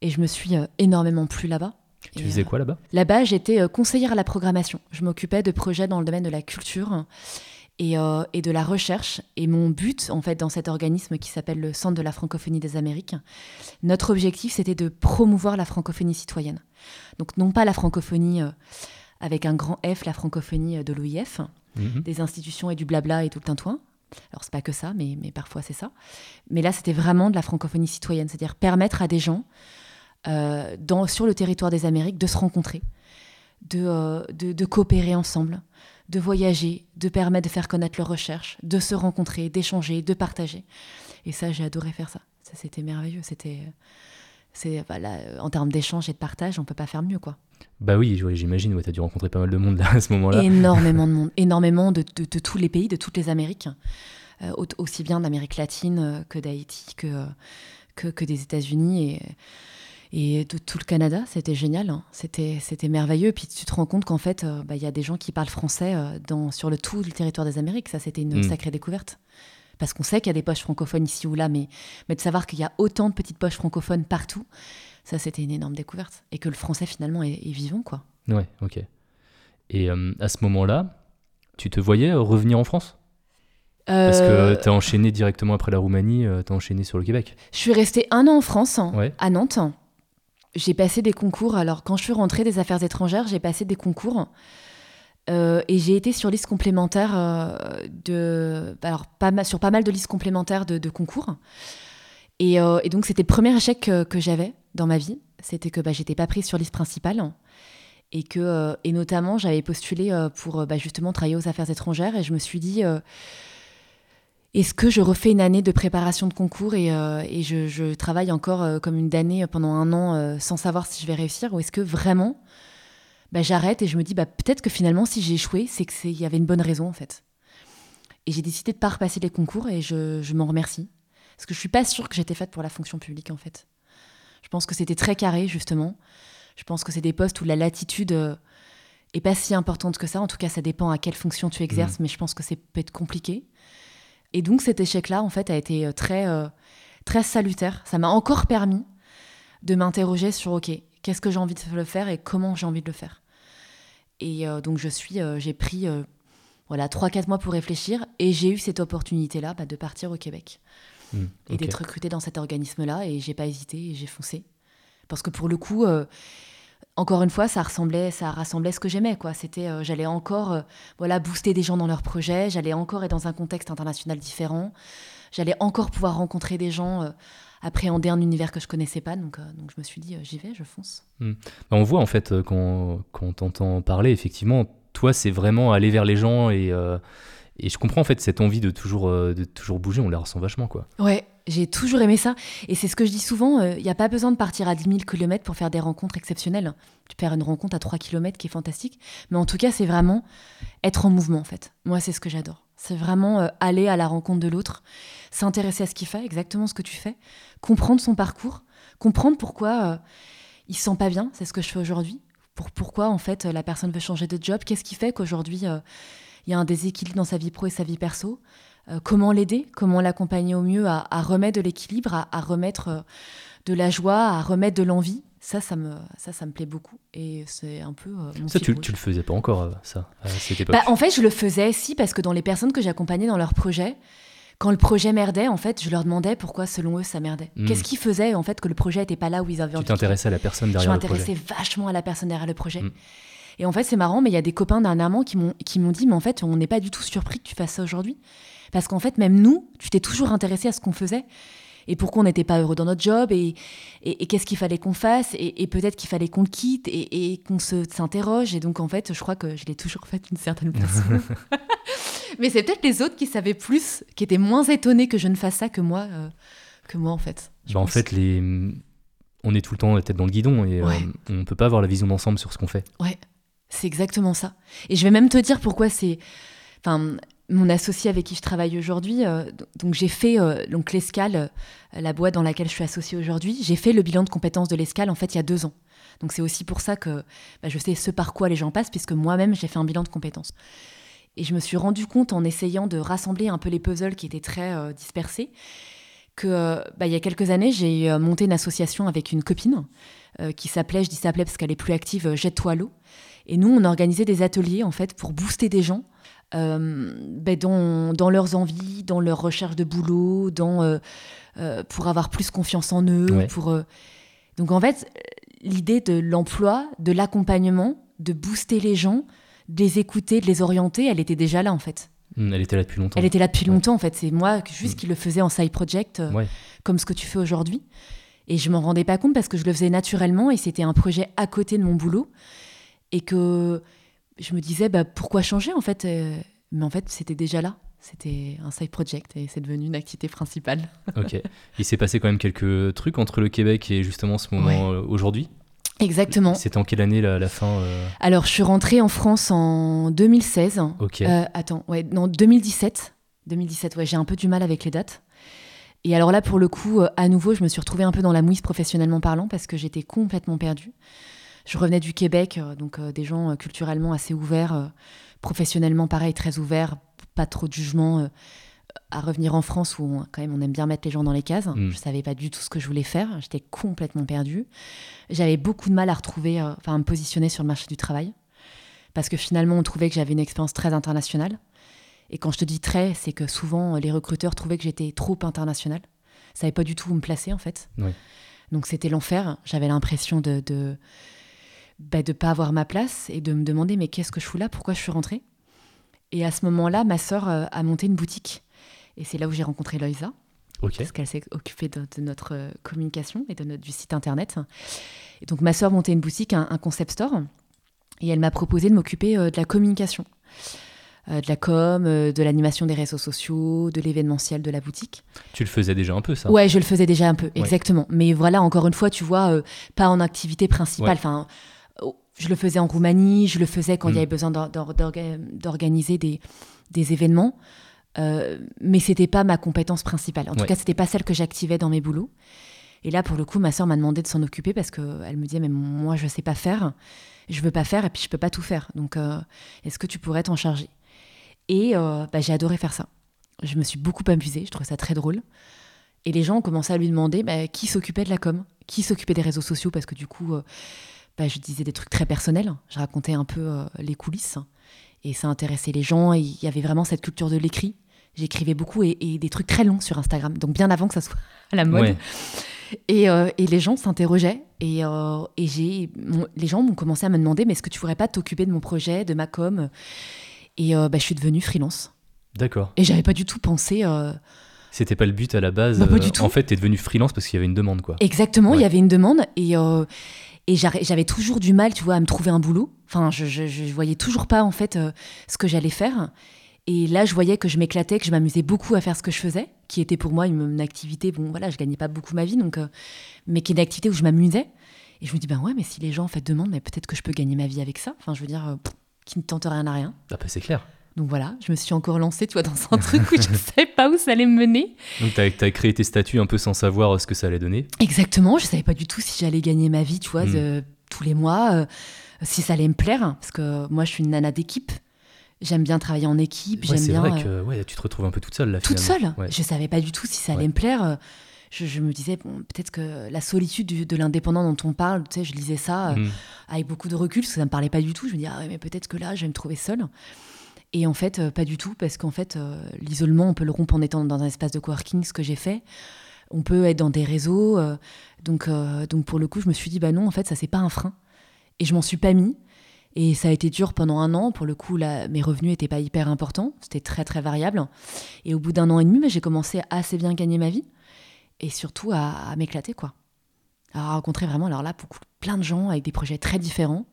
Et je me suis euh, énormément plu là-bas. Tu faisais euh, quoi là-bas? Là-bas, j'étais euh, conseillère à la programmation. Je m'occupais de projets dans le domaine de la culture et, et, de la recherche. Et mon but, en fait, dans cet organisme qui s'appelle le Centre de la francophonie des Amériques, notre objectif, c'était de promouvoir la francophonie citoyenne. Donc, non pas la francophonie avec un grand F, la francophonie de l'OIF, mhm. des institutions et du blabla et tout le tintouin, alors, c'est pas que ça, mais, mais parfois c'est ça. Mais là, c'était vraiment de la francophonie citoyenne, c'est-à-dire permettre à des gens euh, dans, sur le territoire des Amériques de se rencontrer, de, euh, de, coopérer ensemble, de voyager, de permettre de faire connaître leurs recherches, de se rencontrer, d'échanger, de partager. Et ça, j'ai adoré faire ça. Ça, c'était merveilleux. C'était, c'est, voilà, en termes d'échange et de partage, on peut pas faire mieux, quoi. Bah oui, j'imagine, ouais, tu as dû rencontrer pas mal de monde là, à ce moment-là. Énormément de monde, énormément de, de, tous les pays, de toutes les Amériques, euh, aussi bien d'Amérique latine euh, que d'Haïti, que, euh, que, que, des États-Unis et, et de tout le Canada. C'était génial, hein. c'était merveilleux. Puis tu te rends compte qu'en fait, bah, il y a des gens qui parlent français dans, sur le tout le territoire des Amériques. Ça, c'était une mm. sacrée découverte. Parce qu'on sait qu'il y a des poches francophones ici ou là, mais, mais de savoir qu'il y a autant de petites poches francophones partout, ça, c'était une énorme découverte. Et que le français, finalement, est, vivant, quoi. Ouais, ok. Et euh, à ce moment-là, tu te voyais euh, revenir en France? Parce que euh, tu as enchaîné directement après la Roumanie, tu as enchaîné sur le Québec. Je suis restée un an en France, à Nantes. J'ai passé des concours. Alors, quand je suis rentrée des affaires étrangères, j'ai passé des concours. et j'ai été sur liste complémentaire de, alors pas sur pas mal de listes complémentaires de, concours. Et, donc c'était le premier échec que j'avais dans ma vie, c'était que bah, j'étais pas prise sur liste principale et que euh, et notamment j'avais postulé euh, pour euh, bah, justement travailler aux affaires étrangères et je me suis dit est-ce que je refais une année de préparation de concours et, et je, travaille encore comme une année pendant un an sans savoir si je vais réussir ou est-ce que vraiment bah, j'arrête et je me dis bah, peut-être que finalement si j'ai échoué c'est qu'il y avait une bonne raison en fait et j'ai décidé de pas repasser les concours et je, je m'en remercie parce que je suis pas sûre que j'étais faite pour la fonction publique en fait je pense que c'était très carré, justement. Je pense que c'est des postes où la latitude euh, est pas si importante que ça. En tout cas, ça dépend à quelle fonction tu exerces, mmh. mais je pense que c'est peut être compliqué. Et donc, cet échec-là, en fait, a été euh, très, euh, très salutaire. Ça m'a encore permis de m'interroger sur, OK, qu'est-ce que j'ai envie de le faire et comment j'ai envie de le faire. Et donc, je suis, j'ai pris voilà, 3-4 mois pour réfléchir et j'ai eu cette opportunité-là bah, de partir au Québec. Hmm, et d'être recruté dans cet organisme-là. Et j'ai pas hésité et j'ai foncé. Parce que pour le coup, euh, encore une fois, ça ressemblait, ça rassemblait ce que j'aimais. quoi. C'était, euh, j'allais encore, euh, voilà, booster des gens dans leurs projets. J'allais encore être dans un contexte international différent. J'allais encore pouvoir rencontrer des gens appréhender un univers que je connaissais pas. Donc, donc je me suis dit, j'y vais, je fonce. Hmm. Bah, on voit en fait quand, quand on t'entend parler, effectivement, toi, c'est vraiment aller vers les gens et, et je comprends en fait cette envie de toujours, euh, de toujours bouger, on la ressent vachement quoi. Ouais, j'ai toujours aimé ça. Et c'est ce que je dis souvent, il euh, n'y a pas besoin de partir à 10 000 km pour faire des rencontres exceptionnelles. Tu faire une rencontre à 3 km qui est fantastique. Mais en tout cas, c'est vraiment être en mouvement en fait. Moi, c'est ce que j'adore. C'est vraiment euh, aller à la rencontre de l'autre, s'intéresser à ce qu'il fait, exactement ce que tu fais, comprendre son parcours, comprendre pourquoi il se sent pas bien, c'est ce que je fais aujourd'hui. Pour pourquoi en fait la personne veut changer de job, qu'est-ce qui fait qu'aujourd'hui il y a un déséquilibre dans sa vie pro et sa vie perso. Comment l'aider, comment l'accompagner au mieux à, remettre de l'équilibre, à, remettre de la joie, à remettre de l'envie. Ça, ça me, ça, ça me plaît beaucoup. Et c'est un peu. mon ça, tu, tu le faisais pas encore, ça, à cette époque bah, En fait, je le faisais, si, parce que dans les personnes que j'accompagnais dans leur projet, quand le projet merdait, en fait, je leur demandais pourquoi, selon eux, ça merdait. Hmm. Qu'est-ce qui faisait, en fait, que le projet n'était pas là où ils avaient envie Tu t'intéressais à la personne derrière le projet. Je m'intéressais vachement à la personne derrière le projet. Hmm. Et en fait, c'est marrant, mais il y a des copains qui m'ont qui m'ont dit, mais en fait, on n'est pas du tout surpris que tu fasses ça aujourd'hui, parce qu'en fait, même nous, tu t'es toujours intéressé à ce qu'on faisait et pourquoi on n'était pas heureux dans notre job et, et, qu'est-ce qu'il fallait qu'on fasse et, peut-être qu'il fallait qu'on quitte et, qu'on se s'interroge. Et donc, en fait, je crois que je l'ai toujours fait d'une certaine façon. Mais c'est peut-être les autres qui savaient plus, qui étaient moins étonnés que je ne fasse ça que moi, euh, que moi en fait. Bah, en fait, les... on est tout le temps la tête dans le guidon et euh, on ne peut pas avoir la vision d'ensemble sur ce qu'on fait. Ouais, c'est exactement ça. Et je vais même te dire pourquoi c'est. Enfin, mon associé avec qui je travaille aujourd'hui, euh, donc j'ai fait donc l'escale, la boîte dans laquelle je suis associée aujourd'hui, j'ai fait le bilan de compétences de l'escale en fait il y a deux ans. Donc c'est aussi pour ça que bah, je sais ce par quoi les gens passent, puisque moi-même j'ai fait un bilan de compétences. Et je me suis rendu compte en essayant de rassembler un peu les puzzles qui étaient très euh, dispersés que euh, bah, il y a quelques années, j'ai euh, monté une association avec une copine qui s'appelait, je dis s'appelait parce qu'elle est plus active, Jette-toi l'eau. Et nous, on organisait des ateliers en fait pour booster des gens bah, dans, dans, leurs envies, dans leur recherche de boulot, dans, pour avoir plus confiance en eux. Pour, Donc en fait, l'idée de l'emploi, de l'accompagnement, de booster les gens, de les écouter, de les orienter, elle était déjà là en fait. Hmm, elle était là depuis longtemps. Elle était là depuis longtemps en fait. C'est moi juste hmm. qui le faisais en side project, euh, comme ce que tu fais aujourd'hui. Et je m'en rendais pas compte parce que je le faisais naturellement et c'était un projet à côté de mon boulot. Et que je me disais, bah, pourquoi changer en fait euh, Mais en fait, c'était déjà là. C'était un side project et c'est devenu une activité principale. ok. Il s'est passé quand même quelques trucs entre le Québec et justement ce moment euh, aujourd'hui? Exactement. C'était en quelle année la, fin euh? Alors, je suis rentrée en France en 2016. Ok. Euh, attends, ouais, non, 2017. 2017, ouais, j'ai un peu du mal avec les dates. Et alors là, pour le coup, euh, à nouveau, je me suis retrouvée un peu dans la mouise professionnellement parlant parce que j'étais complètement perdue. Je revenais du Québec, donc des gens culturellement assez ouverts, professionnellement pareil, très ouverts, pas trop de jugement à revenir en France où quand même on aime bien mettre les gens dans les cases. Mm. Je savais pas du tout ce que je voulais faire. J'étais complètement perdue. J'avais beaucoup de mal à retrouver, euh, enfin à me positionner sur le marché du travail parce que finalement on trouvait que j'avais une expérience très internationale. Et quand je te dis très, c'est que souvent les recruteurs trouvaient que j'étais trop internationale. Ils savaient pas du tout où me placer en fait. Donc c'était l'enfer. J'avais l'impression de de, bah, de pas avoir ma place et de me demander mais qu'est-ce que je fous là? Pourquoi je suis rentrée? Et à ce moment-là, ma sœur euh, a monté une boutique et c'est là où j'ai rencontré Loïsa. Parce qu'elle s'est occupée de, notre euh, communication et de notre, du site internet. Et donc ma soeur montait une boutique, un, concept store, et elle m'a proposé de m'occuper euh, de la communication, euh, de la com, de l'animation des réseaux sociaux, de l'événementiel de la boutique. Tu le faisais déjà un peu ça? Ouais, je le faisais déjà un peu, exactement. Mais voilà, encore une fois, tu vois, pas en activité principale. Enfin, je le faisais en Roumanie, je le faisais quand il y hmm. avait besoin d'organiser des, des événements. Euh, mais c'était pas ma compétence principale. En tout cas, c'était pas celle que j'activais dans mes boulots. Et là, pour le coup, ma soeur m'a demandé de s'en occuper parce qu'elle me disait, mais moi, je sais pas faire, je veux pas faire et puis je peux pas tout faire. Donc, euh, est-ce que tu pourrais t'en charger? Et euh, bah, j'ai adoré faire ça. Je me suis beaucoup amusée, je trouvais ça très drôle. Et les gens ont commencé à lui demander bah, qui s'occupait de la com, qui s'occupait des réseaux sociaux, parce que du coup, bah, je disais des trucs très personnels. Je racontais un peu les coulisses. Et ça intéressait les gens. il y avait vraiment cette culture de l'écrit J'écrivais beaucoup et, des trucs très longs sur Instagram, donc bien avant que ça soit à la mode. Et, euh, et, les gens s'interrogeaient et, euh, et j'ai, les gens m'ont commencé à me demander mais est-ce que tu pourrais pas t'occuper de mon projet, de ma com? Et euh, bah, je suis devenue freelance. D'accord. Et j'avais pas du tout pensé. C'était pas le but à la base. Bah, pas du tout. En fait, tu es devenue freelance parce qu'il y avait une demande, quoi. Exactement, il y avait une demande et et j'avais toujours du mal, tu vois, à me trouver un boulot. Enfin, je, je, voyais toujours pas en fait ce que j'allais faire. Et là, je voyais que je m'éclatais, que je m'amusais beaucoup à faire ce que je faisais, qui était pour moi une, activité, bon voilà, je gagnais pas beaucoup ma vie, donc, euh, mais qui est une activité où je m'amusais. Et je me dis, ben ouais, mais si les gens en fait demandent, mais peut-être que je peux gagner ma vie avec ça. Enfin, je veux dire, euh, qui ne tente rien à rien. Ah bah c'est clair. Donc voilà, je me suis encore lancée, tu vois, dans un truc où je ne savais pas où ça allait me mener. Donc tu as, créé tes statuts un peu sans savoir ce que ça allait donner Exactement, je savais pas du tout si j'allais gagner ma vie, tu vois, hmm. tous les mois, euh, si ça allait me plaire, parce que moi je suis une nana d'équipe J'aime bien travailler en équipe. Ouais, j'aime c'est bien. vrai euh, que ouais, tu te retrouves un peu toute seule là. toute finalement. seule. Ouais. Je savais pas du tout si ça allait me plaire. Euh, Je, je me disais, bon, peut-être que la solitude du- de l'indépendant dont on parle, tu sais, je lisais ça euh, Mm. avec beaucoup de recul, parce que ça me parlait pas du tout. Je me dis, ah ouais, mais peut-être que là, je vais me trouver seule. Et en fait, euh, pas du tout, parce qu'en fait, euh, l'isolement, on peut le rompre en étant dans un espace de coworking, ce que j'ai fait. On peut être dans des réseaux. euh, donc, donc, pour le coup, je me suis dit, bah non, en fait, ça, c'est pas un frein. Et je m'en suis pas mis. Et ça a été dur pendant un an. Pour le coup, là, mes revenus n'étaient pas hyper importants. C'était très, très variable. Et au bout d'un an et demi, bah, j'ai commencé à assez bien gagner ma vie. Et surtout à, à m'éclater, quoi. À rencontrer vraiment, alors là, beaucoup, plein de gens avec des projets très différents.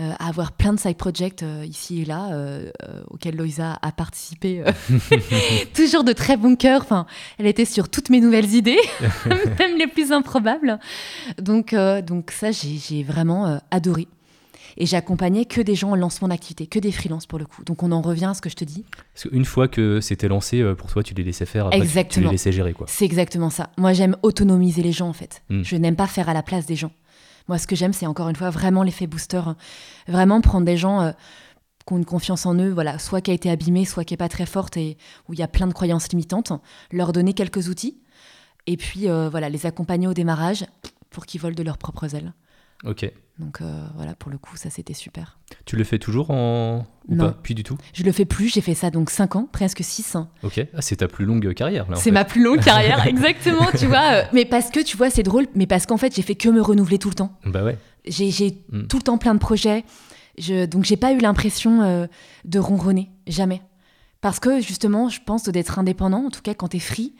Euh, à avoir plein de side projects euh, ici et là euh, auxquels Loïsa a participé. toujours de très bon cœur. Enfin, elle était sur toutes mes nouvelles idées, même les plus improbables. Donc, donc ça, j'ai vraiment adoré. Et j'accompagnais que des gens en lancement d'activité, que des freelances pour le coup. Donc on en revient à ce que je te dis. Parce qu'une fois que c'était lancé, pour toi, tu les laissais faire. Après, tu- Tu, Exactement. les laissais gérer quoi. C'est exactement ça. Moi, j'aime autonomiser les gens, en fait. Mm. Je n'aime pas faire à la place des gens. Moi, ce que j'aime, c'est encore une fois vraiment l'effet booster. hein. Vraiment prendre des gens euh, qui ont une confiance en eux, voilà, soit qui a été abîmée, soit qui est pas très forte et où il y a plein de croyances limitantes, leur donner quelques outils et puis euh, voilà, les accompagner au démarrage pour qu'ils volent de leurs propres ailes. Ok. Donc euh, voilà, pour le coup, ça c'était super. Tu le fais toujours en. Ou Non. pas? Puis du tout? Je le fais plus, j'ai fait ça donc 5 ans, presque 6 ans. Ok. Ah, c'est ta plus longue carrière là. C'est ma plus longue carrière, exactement, tu vois. euh, mais parce que, tu vois, c'est drôle, mais parce qu'en fait, j'ai fait que me renouveler tout le temps. Bah ouais. J'ai j'ai Mm. tout le temps plein de projets. Je, donc, j'ai pas eu l'impression euh, de ronronner, jamais. Parce que, justement, je pense d'être indépendant, en tout cas, quand t'es free,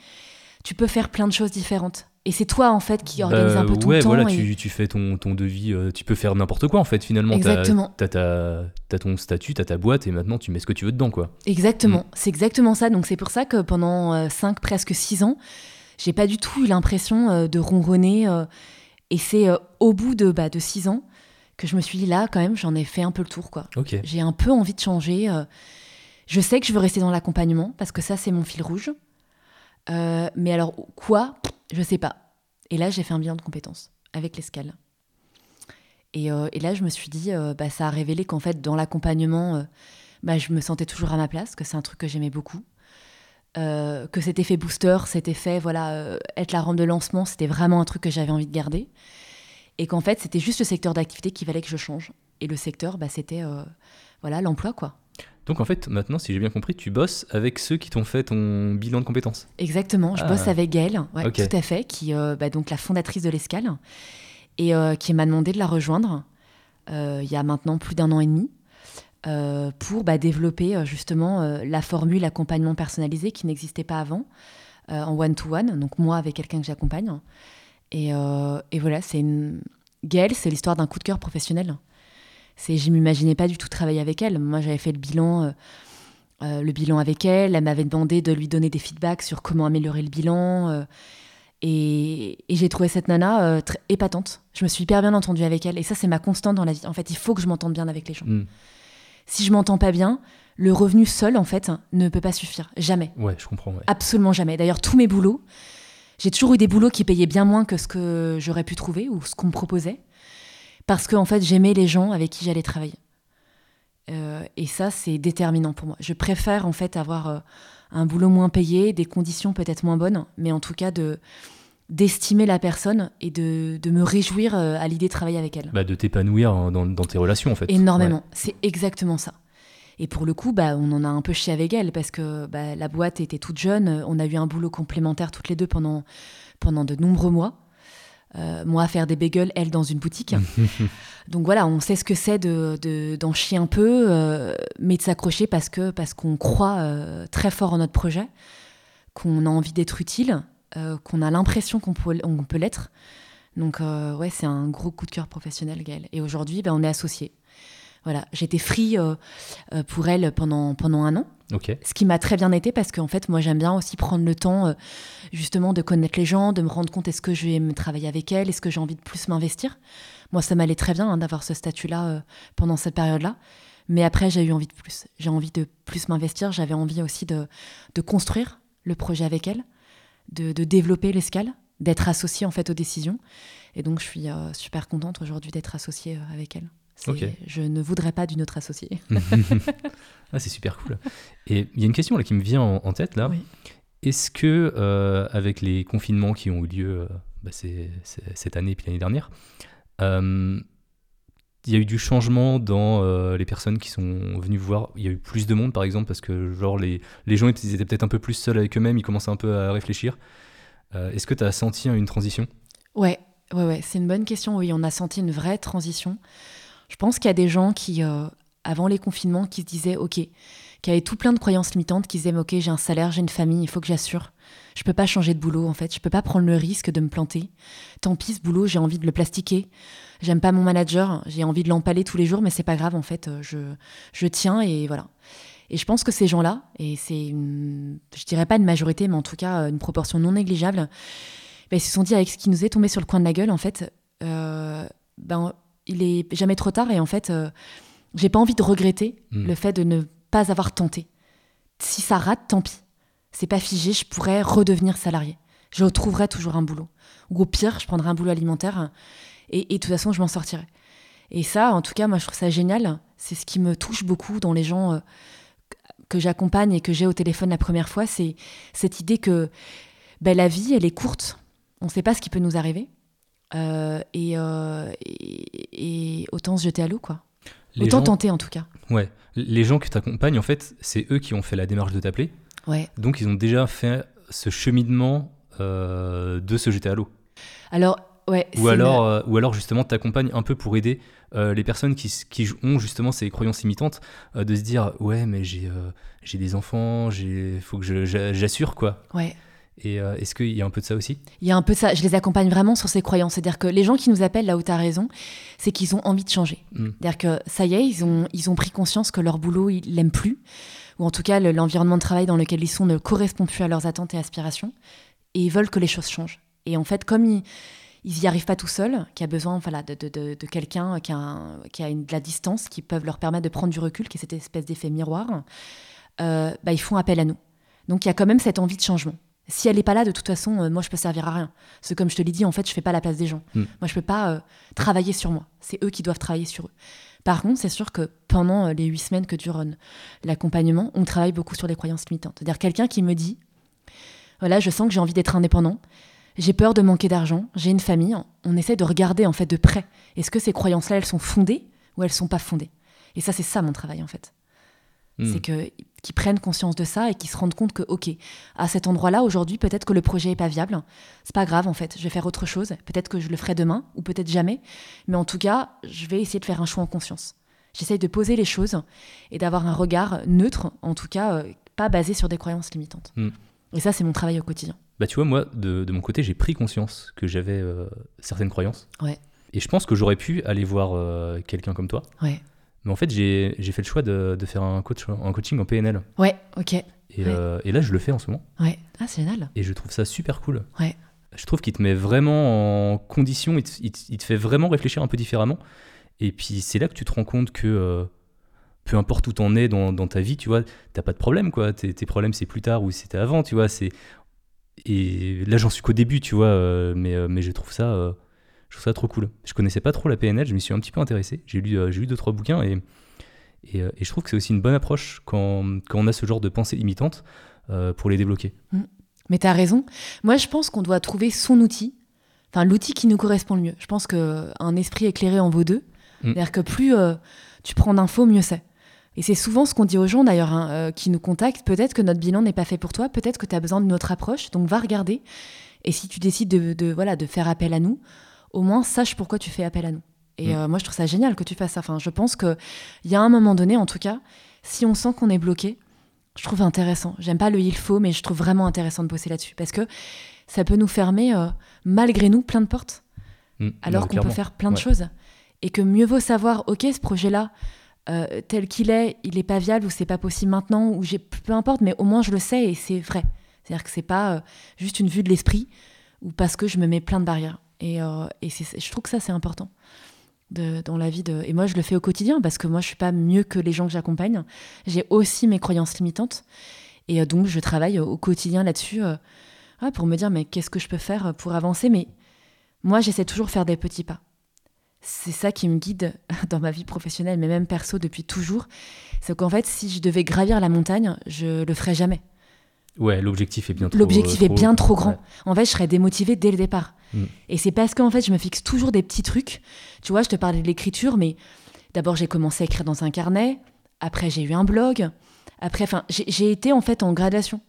tu peux faire plein de choses différentes. Et c'est toi, en fait, qui organise Bah, un peu ton ouais, temps. voilà, et- tu, tu fais ton, ton devis, euh, tu peux faire n'importe quoi en fait finalement. T'as- Exactement. T'as ta- t'as ton statut, t'as ta boîte et maintenant tu mets ce que tu veux dedans quoi. Exactement, Mm. c'est exactement ça. Donc c'est pour ça que pendant 5, presque 6 ans, j'ai pas du tout eu l'impression euh, de ronronner. euh, et c'est euh, au bout de, bah, de 6 ans que je me suis dit là, quand même, j'en ai fait un peu le tour. quoi. Ok. J'ai un peu envie de changer. euh. je sais que je veux rester dans l'accompagnement parce que ça, c'est mon fil rouge. Euh, mais alors, quoi? Je sais pas. Et là, j'ai fait un bilan de compétences avec l'escale. Et, euh, là, je me suis dit, euh, bah, ça a révélé qu'en fait, dans l'accompagnement, bah, je me sentais toujours à ma place, que c'est un truc que j'aimais beaucoup. Que cet effet booster, cet effet, voilà, être la rampe de lancement, c'était vraiment un truc que j'avais envie de garder. Et qu'en fait, c'était juste le secteur d'activité qu'il fallait que je change. Et le secteur, bah, c'était voilà l'emploi, quoi. Donc en fait maintenant si j'ai bien compris, tu bosses avec ceux qui t'ont fait ton bilan de compétences. Exactement. Je Ah. bosse avec Gaëlle, ouais, tout à fait, qui euh, bah, donc la fondatrice de l'Escale, et euh, qui m'a demandé de la rejoindre euh, il y a maintenant plus d'un an et demi. pour bah, développer justement la formule accompagnement personnalisé qui n'existait pas avant en one-to-one, donc moi avec quelqu'un que j'accompagne. Et, et voilà, c'est une... Gaëlle, c'est l'histoire d'un coup de cœur professionnel. C'est, je m'imaginais pas du tout travailler avec elle. Moi, j'avais fait le bilan, euh, euh, le bilan avec elle. Elle m'avait demandé de lui donner des feedbacks sur comment améliorer le bilan. euh, et et j'ai trouvé cette nana très épatante. Je me suis hyper bien entendue avec elle. Et ça, c'est ma constante dans la vie. En fait, il faut que je m'entende bien avec les gens. Hmm. Si je m'entends pas bien, le revenu seul, en fait, ne peut pas suffire. Jamais. Ouais, je comprends. ouais. Absolument jamais. D'ailleurs, tous mes boulots, j'ai toujours eu des boulots qui payaient bien moins que ce que j'aurais pu trouver ou ce qu'on me proposait. Parce que, en fait, j'aimais les gens avec qui j'allais travailler. Euh, et ça, c'est déterminant pour moi. Je préfère, en fait, avoir euh, un boulot moins payé, des conditions peut-être moins bonnes, mais en tout cas, de d'estimer la personne et de, de me réjouir euh, à l'idée de travailler avec elle. Bah, de t'épanouir dans, dans tes relations en fait. Énormément. C'est exactement ça. Et pour le coup, bah, on en a un peu chié avec elle parce que bah, la boîte était toute jeune. On a eu un boulot complémentaire toutes les deux pendant, pendant de nombreux mois. Euh, moi à faire des bagels, elle dans une boutique. Donc voilà, on sait ce que c'est de, de- d'en chier un peu, euh, mais de s'accrocher parce que parce qu'on croit euh, très fort en notre projet, qu'on a envie d'être utile, qu'on a l'impression qu'on peut, on peut l'être. Donc ouais, c'est un gros coup de cœur professionnel, Gaëlle. Et aujourd'hui, bah, on est associés. Voilà, j'étais free pour elle pendant, pendant un an, Ce qui m'a très bien été parce qu'en fait, moi, j'aime bien aussi prendre le temps euh, justement de connaître les gens, de me rendre compte est-ce que je vais me travailler avec elle, est-ce que j'ai envie de plus m'investir. Moi, ça m'allait très bien hein, d'avoir ce statut-là euh, pendant cette période-là. Mais après, j'ai eu envie de plus. J'ai envie de plus m'investir. J'avais envie aussi de, de construire le projet avec elle, de, de développer l'escale, d'être associée en fait aux décisions. Et donc, je suis euh, super contente aujourd'hui d'être associée avec elle. Je ne voudrais pas d'une autre associée. ah, c'est super cool. Et il y a une question là qui me vient en, tête là. Est-ce que euh, avec les confinements qui ont eu lieu euh, bah, cette année et puis l'année dernière, euh, il y a eu du changement dans les personnes qui sont venues voir? Il y a eu plus de monde, par exemple, parce que genre les, les gens étaient, étaient peut-être un peu plus seuls avec eux-mêmes, ils commençaient un peu à réfléchir. Est-ce que tu as senti une transition? Ouais, ouais, ouais. c'est une bonne question. Oui, on a senti une vraie transition. Je pense qu'il y a des gens qui, avant les confinements, qui se disaient, OK, qui avaient tout plein de croyances limitantes, qui disaient, OK, j'ai un salaire, j'ai une famille, il faut que j'assure. Je peux pas changer de boulot, en fait. Je peux pas prendre le risque de me planter. Tant pis, ce boulot, j'ai envie de le plastiquer. J'aime pas mon manager, j'ai envie de l'empaler tous les jours, mais c'est pas grave, en fait. Je, je tiens et voilà. Et je pense que ces gens-là, et c'est, je dirais pas une majorité, mais en tout cas une proportion non négligeable, ben, ils se sont dit avec ce qui nous est tombé sur le coin de la gueule, en fait, euh, ben, il est jamais trop tard et en fait, euh, j'ai pas envie de regretter hmm. le fait de ne pas avoir tenté. Si ça rate, tant pis. C'est pas figé, je pourrais redevenir salarié. Je retrouverai toujours un boulot. Ou au pire, je prendrai un boulot alimentaire et, de toute façon, je m'en sortirai. Et ça, en tout cas, moi, je trouve ça génial. C'est ce qui me touche beaucoup dans les gens euh, que j'accompagne et que j'ai au téléphone la première fois. C'est cette idée que ben, la vie, elle est courte. On ne sait pas ce qui peut nous arriver. Euh, euh, et, et, autant se jeter à l'eau, quoi. Autant tenter en tout cas. Ouais. Les gens que tu accompagnes, en fait, c'est eux qui ont fait la démarche de t'appeler. Ouais. Donc ils ont déjà fait ce cheminement euh, de se jeter à l'eau. Alors, ouais. Ou alors, euh, ou alors justement, t'accompagnes un peu pour aider les personnes qui, qui, ont justement ces croyances limitantes de se dire ouais mais j'ai j'ai des enfants, il faut que j'assure quoi. Ouais. Et euh, est-ce qu'il y a un peu de ça aussi? Il y a un peu de ça. Je les accompagne vraiment sur ces croyances. C'est-à-dire que les gens qui nous appellent là où tu as raison, c'est qu'ils ont envie de changer. Hmm. C'est-à-dire que ça y est, ils ont, ils ont pris conscience que leur boulot, ils l'aiment plus. Ou en tout cas, l'environnement de travail dans lequel ils sont ne correspond plus à leurs attentes et aspirations. Et ils veulent que les choses changent. Et en fait, comme ils ils n'y arrivent pas tout seuls, qui a besoin voilà, de, de, de, quelqu'un qui a, qui a une, de la distance, qui peuvent leur permettre de prendre du recul, qui est cette espèce d'effet miroir, euh, bah, ils font appel à nous. Donc il y a quand même cette envie de changement. Si elle n'est pas là, de toute façon, euh, moi, je peux servir à rien. C'est comme je te l'ai dit, en fait, je fais pas la place des gens. Hmm. Moi, je peux pas euh, travailler sur moi. C'est eux qui doivent travailler sur eux. Par contre, c'est sûr que pendant euh, les huit semaines que dure l'accompagnement, on travaille beaucoup sur les croyances limitantes. C'est-à-dire quelqu'un qui me dit, voilà, je sens que j'ai envie d'être indépendant, j'ai peur de manquer d'argent, j'ai une famille. On essaie de regarder en fait de près. Est-ce que ces croyances-là, elles sont fondées ou elles sont pas fondées? Et ça, c'est ça mon travail en fait. Hmm. C'est que qu'ils prennent conscience de ça et qu'ils se rendent compte que, ok, à cet endroit-là, aujourd'hui, peut-être que le projet est pas viable. C'est pas grave, en fait. Je vais faire autre chose. Peut-être que je le ferai demain ou peut-être jamais. Mais en tout cas, je vais essayer de faire un choix en conscience. J'essaye de poser les choses et d'avoir un regard neutre, en tout cas, euh, pas basé sur des croyances limitantes. Hmm. Et ça, c'est mon travail au quotidien. Bah, tu vois, moi, de, mon côté, j'ai pris conscience que j'avais euh, certaines croyances. Ouais. Et je pense que j'aurais pu aller voir euh, quelqu'un comme toi. Ouais mais en fait, j'ai fait le choix de, de, faire un, coach, un coaching en PNL. Ouais, ok. Et, euh, et, là, je le fais en ce moment. Ouais, ah, c'est génial. Et je trouve ça super cool. Ouais. Je trouve qu'il te met vraiment en condition, il te, il, te, fait vraiment réfléchir un peu différemment. Et puis, c'est là que tu te rends compte que euh, peu importe où t'en es dans, dans, ta vie, tu vois, t'as pas de problème, quoi. Tes, tes problèmes, c'est plus tard ou c'était avant, tu vois. Et là, j'en suis qu'au début, tu vois, euh, mais, mais je trouve ça je trouve ça trop cool. Je connaissais pas trop la PNL, je m'y suis un petit peu intéressé. J'ai lu, euh, j'ai lu deux, trois bouquins et, euh, et, je trouve que c'est aussi une bonne approche quand, quand, on a ce genre de pensée limitante euh, pour les débloquer. Mm. Mais tu as raison. Moi, je pense qu'on doit trouver son outil, enfin l'outil qui nous correspond le mieux. Je pense qu'un esprit éclairé en vaut deux. Mm. C'est-à-dire que plus tu prends d'infos, mieux c'est. Et c'est souvent ce qu'on dit aux gens d'ailleurs hein, qui nous contactent. Peut-être que notre bilan n'est pas fait pour toi, peut-être que tu as besoin d'une autre approche, donc va regarder. Et si tu décides de, de, voilà, de faire appel à nous, au moins sache pourquoi tu fais appel à nous. Et mm. euh, moi, je trouve ça génial que tu fasses ça. Enfin, je pense qu'il y a un moment donné, en tout cas, si on sent qu'on est bloqué, je trouve intéressant. J'aime pas le il faut, mais je trouve vraiment intéressant de bosser là-dessus. Parce que ça peut nous fermer, euh, malgré nous, plein de portes. Mm. alors qu'on peut faire plein de choses. Et que mieux vaut savoir, OK, ce projet-là, euh, tel qu'il est, il n'est pas viable ou c'est pas possible maintenant, ou j'ai peu importe, mais au moins je le sais et c'est vrai. C'est-à-dire que c'est pas juste une vue de l'esprit ou parce que je me mets plein de barrières. Et, euh, je trouve que ça, c'est important dans la vie. De... Et moi, je le fais au quotidien parce que moi, je suis pas mieux que les gens que j'accompagne. J'ai aussi mes croyances limitantes. Et euh, donc, je travaille au quotidien là-dessus euh, pour me dire, mais qu'est-ce que je peux faire pour avancer? Mais moi, j'essaie toujours de faire des petits pas. c'est ça qui me guide dans ma vie professionnelle, mais même perso depuis toujours. C'est qu'en fait, si je devais gravir la montagne, je le ferais jamais. Ouais, l'objectif est bien trop L'objectif est bien trop grand. ouais. En fait, je serais démotivée dès le départ. Mm. Et c'est parce qu'en fait, je me fixe toujours des petits trucs. Tu vois, je te parlais de l'écriture, mais d'abord, j'ai commencé à écrire dans un carnet. Après, j'ai eu un blog. Après, enfin, j'ai été en fait en gradation.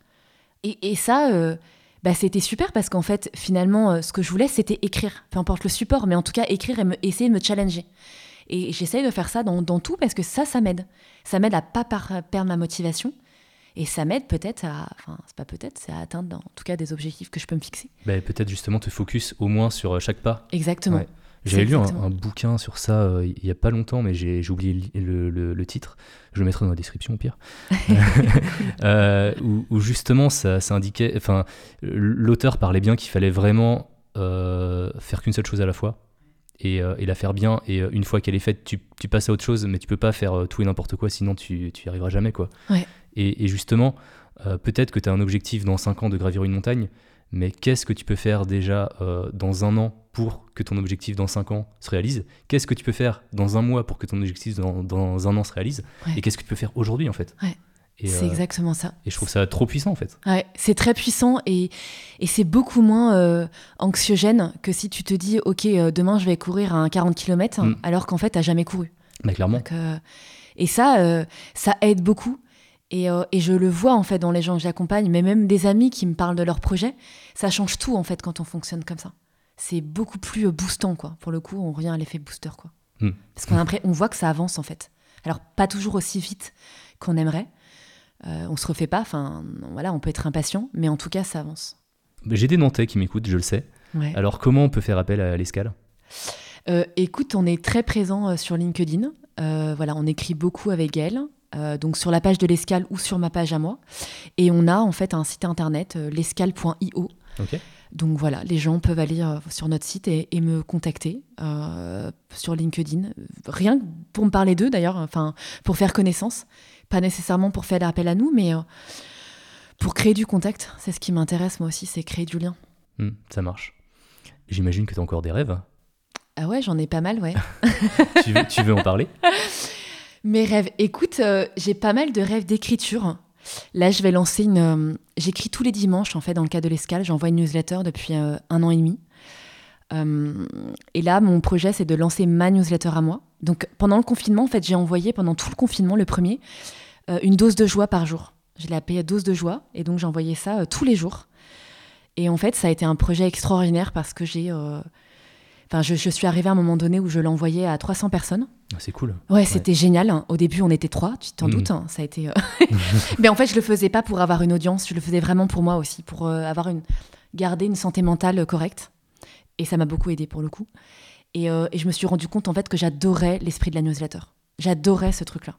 Et, et ça, euh, bah, c'était super parce qu'en fait, finalement, euh, ce que je voulais, c'était écrire. Peu importe le support, mais en tout cas, écrire et me- essayer de me challenger. Et j'essaye de faire ça dans, tout parce que ça, ça m'aide. Ça m'aide à pas perdre ma motivation. Et ça m'aide peut-être à, enfin, c'est pas peut-être, c'est à atteindre en tout cas des objectifs que je peux me fixer. Bah, peut-être justement te focus au moins sur euh, chaque pas. Exactement. Ouais. J'avais lu un, bouquin sur ça euh, il y a pas longtemps, mais j'ai oublié le, le- titre. Je le mettrai dans la description au pire. Euh, où, où justement ça, ça indiquait, enfin, l'auteur parlait bien qu'il fallait vraiment euh, faire qu'une seule chose à la fois et, euh, et la faire bien. Et euh, une fois qu'elle est faite, tu, tu passes à autre chose, mais tu peux pas faire euh, tout et n'importe quoi, sinon tu, tu y arriveras jamais, quoi. Ouais. Et, et justement, euh, peut-être que tu as un objectif dans 5 ans de gravir une montagne, mais qu'est-ce que tu peux faire déjà euh, dans un an pour que ton objectif dans 5 ans se réalise? Qu'est-ce que tu peux faire dans un mois pour que ton objectif dans, dans un an se réalise? Ouais. Et qu'est-ce que tu peux faire aujourd'hui en fait? Ouais. C'est euh, exactement ça. et je trouve ça trop puissant en fait. Ouais, c'est très puissant et, et c'est beaucoup moins euh, anxiogène que si tu te dis, OK, euh, demain je vais courir un 40 km, Mm. alors qu'en fait, tu jamais couru. Bah, clairement. Donc, et ça, ça aide beaucoup. Et, euh, et je le vois en fait dans les gens que j'accompagne, mais même des amis qui me parlent de leurs projets, ça change tout en fait quand on fonctionne comme ça. C'est beaucoup plus euh, boostant quoi. Pour le coup, on revient à l'effet booster quoi. Mm. Parce qu'on on voit que ça avance en fait. Alors pas toujours aussi vite qu'on aimerait. Euh, on se refait pas. Enfin voilà, on peut être impatient, mais en tout cas ça avance. J'ai des Nantais qui m'écoutent, je le sais. Ouais. Alors comment on peut faire appel à l'escale? Euh, écoute, on est très présent sur LinkedIn. Voilà, on écrit beaucoup avec elle. Euh, donc sur la page de l'escale ou sur ma page à moi. Et on a en fait un site internet, euh, l'escale.io. Donc voilà, les gens peuvent aller euh, sur notre site et, et me contacter euh, sur LinkedIn. Rien que pour me parler d'eux d'ailleurs, enfin pour faire connaissance. Pas nécessairement pour faire appel à nous, mais pour créer du contact. C'est ce qui m'intéresse moi aussi, c'est créer du lien. Hmm, ça marche. J'imagine que tu as encore des rêves. Ah ouais, j'en ai pas mal, ouais. tu, veux, tu veux en parler? Mes rêves. Écoute, euh, j'ai pas mal de rêves d'écriture. Là, je vais lancer une. euh, J'écris tous les dimanches, en fait, dans le cadre de l'escale. J'envoie une newsletter depuis euh, un an et demi. Et là, mon projet, c'est de lancer ma newsletter à moi. Donc, pendant le confinement, en fait, j'ai envoyé pendant tout le confinement, le premier, une dose de joie par jour. Je l'ai appelée dose de joie. Et donc, j'ai envoyé ça tous les jours. Et en fait, ça a été un projet extraordinaire parce que j'ai. Enfin, je, je suis arrivée à un moment donné où je l'envoyais à 300 personnes. Ah, C'est cool. Ouais, c'était génial. hein. Au début, on était trois, tu t'en Mhm. doutes. hein, Ça a été. euh, Mais en fait, je le faisais pas pour avoir une audience. Je le faisais vraiment pour moi aussi, pour euh, avoir une garder une santé mentale euh, correcte. Et ça m'a beaucoup aidé pour le coup. Et, euh, et je me suis rendu compte en fait que j'adorais l'esprit de la newsletter. J'adorais ce truc-là.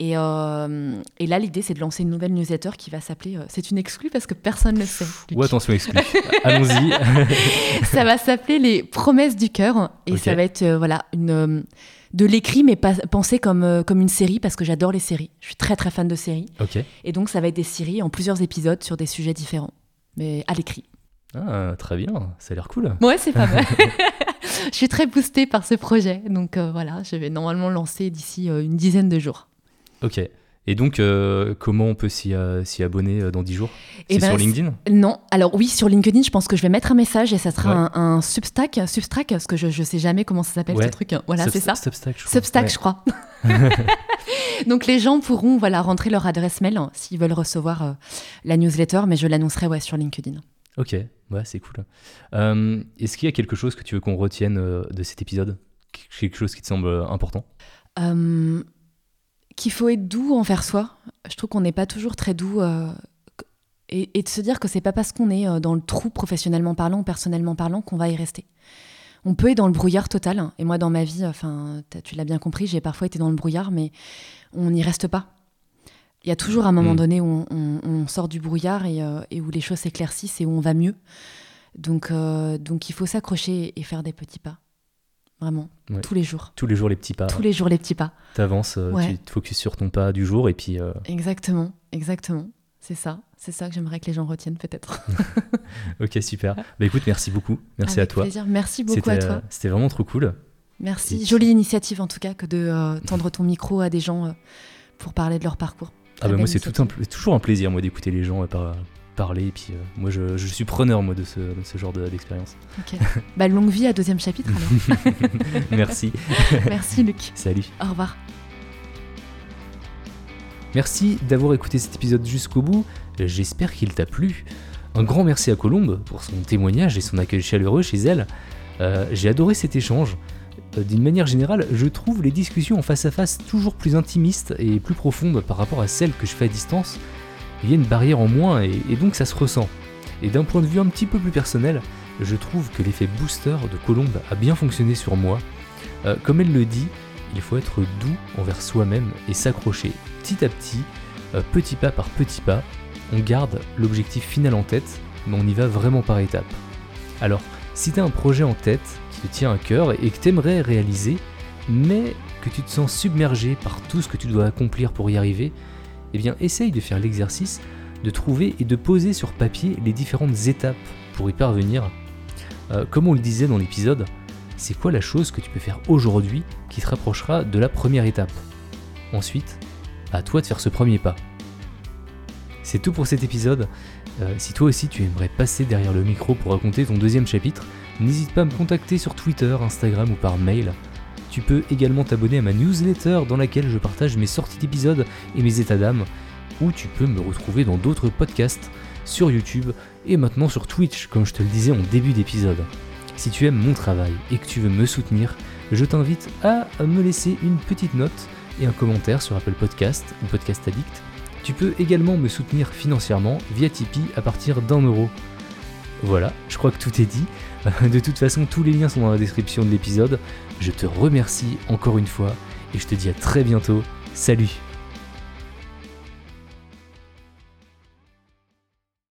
Et, et là, l'idée, c'est de lancer une nouvelle newsletter qui va s'appeler. c'est une exclue parce que personne ne le sait. Ou attention exclu. Allons-y. ça va s'appeler les promesses du cœur et ça va être voilà une de l'écrit mais pas pensé comme euh, comme une série parce que j'adore les séries. Je suis très très fan de séries et donc ça va être des séries en plusieurs épisodes sur des sujets différents mais à l'écrit. Ah, très bien. Ça a l'air cool. Ouais, c'est pas mal. Je suis très boostée par ce projet donc euh, voilà, je vais normalement le lancer d'ici euh, une dizaine de jours. Ok. Et donc, euh, comment on peut s'y euh, s'y abonner euh, dans 10 jours? Eh C'est ben, sur LinkedIn? Non, alors oui, sur LinkedIn, je pense que je vais mettre un message et ça sera Ouais. un, un Substack, Substack, parce que je, je sais jamais comment ça s'appelle Ouais. ce truc. Voilà, c'est ça. Substack, je crois. Substack, Ouais. je crois. Donc les gens pourront voilà rentrer leur adresse mail hein, s'ils veulent recevoir euh, la newsletter, mais je l'annoncerai ouais, sur LinkedIn. Ok, ouais, c'est cool. Est-ce qu'il y a quelque chose que tu veux qu'on retienne de cet épisode? Quelque chose qui te semble important? Euh, Qu'il faut être doux envers soi. Je trouve qu'on n'est pas toujours très doux. euh, et, et de se dire que c'est pas parce qu'on est euh, dans le trou professionnellement parlant ou personnellement parlant qu'on va y rester. On peut être dans le brouillard total. hein. Et moi, dans ma vie, enfin, tu l'as bien compris, j'ai parfois été dans le brouillard, mais on n'y reste pas. Il y a toujours un moment Mm. donné où on, on- on sort du brouillard et, euh, et où les choses s'éclaircissent et où on va mieux. Donc, euh, donc il faut s'accrocher et faire des petits pas. Vraiment, Ouais. tous les jours. Tous les jours, les petits pas. Tous les jours, les petits pas. T'avances, euh, Ouais. tu te focuses sur ton pas du jour et puis. euh, Exactement, exactement. C'est ça. C'est ça que j'aimerais que les gens retiennent peut-être. Ok, super. Bah écoute, merci beaucoup. Merci Avec à toi. plaisir. Merci beaucoup à C'était toi. euh, c'était vraiment trop cool. Merci. Jolie initiative en tout cas que de tendre ton micro à des gens pour parler de leur parcours. Ah bah moi c'est tout un, toujours un plaisir moi d'écouter les gens par, parler et puis moi je, je, suis preneur moi de ce, de ce genre d'expérience. ok. bah longue vie à deuxième chapitre alors. Merci. Merci Luc. Salut. Au revoir. Merci d'avoir écouté cet épisode jusqu'au bout, j'espère qu'il t'a plu. Un grand merci à Colombe pour son témoignage et son accueil chaleureux chez elle. Euh, j'ai adoré cet échange. Euh, d'une manière générale, je trouve les discussions en face à face toujours plus intimistes et plus profondes par rapport à celles que je fais à distance. Il y a une barrière en moins et, donc ça se ressent. Et d'un point de vue un petit peu plus personnel, je trouve que l'effet booster de Colombe a bien fonctionné sur moi. Euh, comme elle le dit, il faut être doux envers soi-même et s'accrocher petit à petit, euh, petit pas par petit pas. On garde l'objectif final en tête, mais on y va vraiment par étapes. Alors, si tu as un projet en tête qui te tient à cœur et que tu aimerais réaliser, mais que tu te sens submergé par tout ce que tu dois accomplir pour y arriver, eh bien essaye de faire l'exercice de trouver et de poser sur papier les différentes étapes pour y parvenir. Euh, comme on le disait dans l'épisode, c'est quoi la chose que tu peux faire aujourd'hui qui te rapprochera de la première étape? Ensuite, à toi de faire ce premier pas. C'est tout pour cet épisode. Euh, si toi aussi tu aimerais passer derrière le micro pour raconter ton deuxième chapitre, n'hésite pas à me contacter sur Twitter, Instagram ou par mail. Tu peux également t'abonner à ma newsletter dans laquelle je partage mes sorties d'épisodes et mes états d'âme, ou tu peux me retrouver dans d'autres podcasts sur YouTube et maintenant sur Twitch, comme je te le disais en début d'épisode. Si tu aimes mon travail et que tu veux me soutenir, je t'invite à me laisser une petite note et un commentaire sur Apple Podcast ou Podcast Addict. Tu peux également me soutenir financièrement via Tipeee à partir d'un euro. Voilà, je crois que tout est dit. De toute façon, tous les liens sont dans la description de l'épisode. Je te remercie encore une fois et je te dis à très bientôt. Salut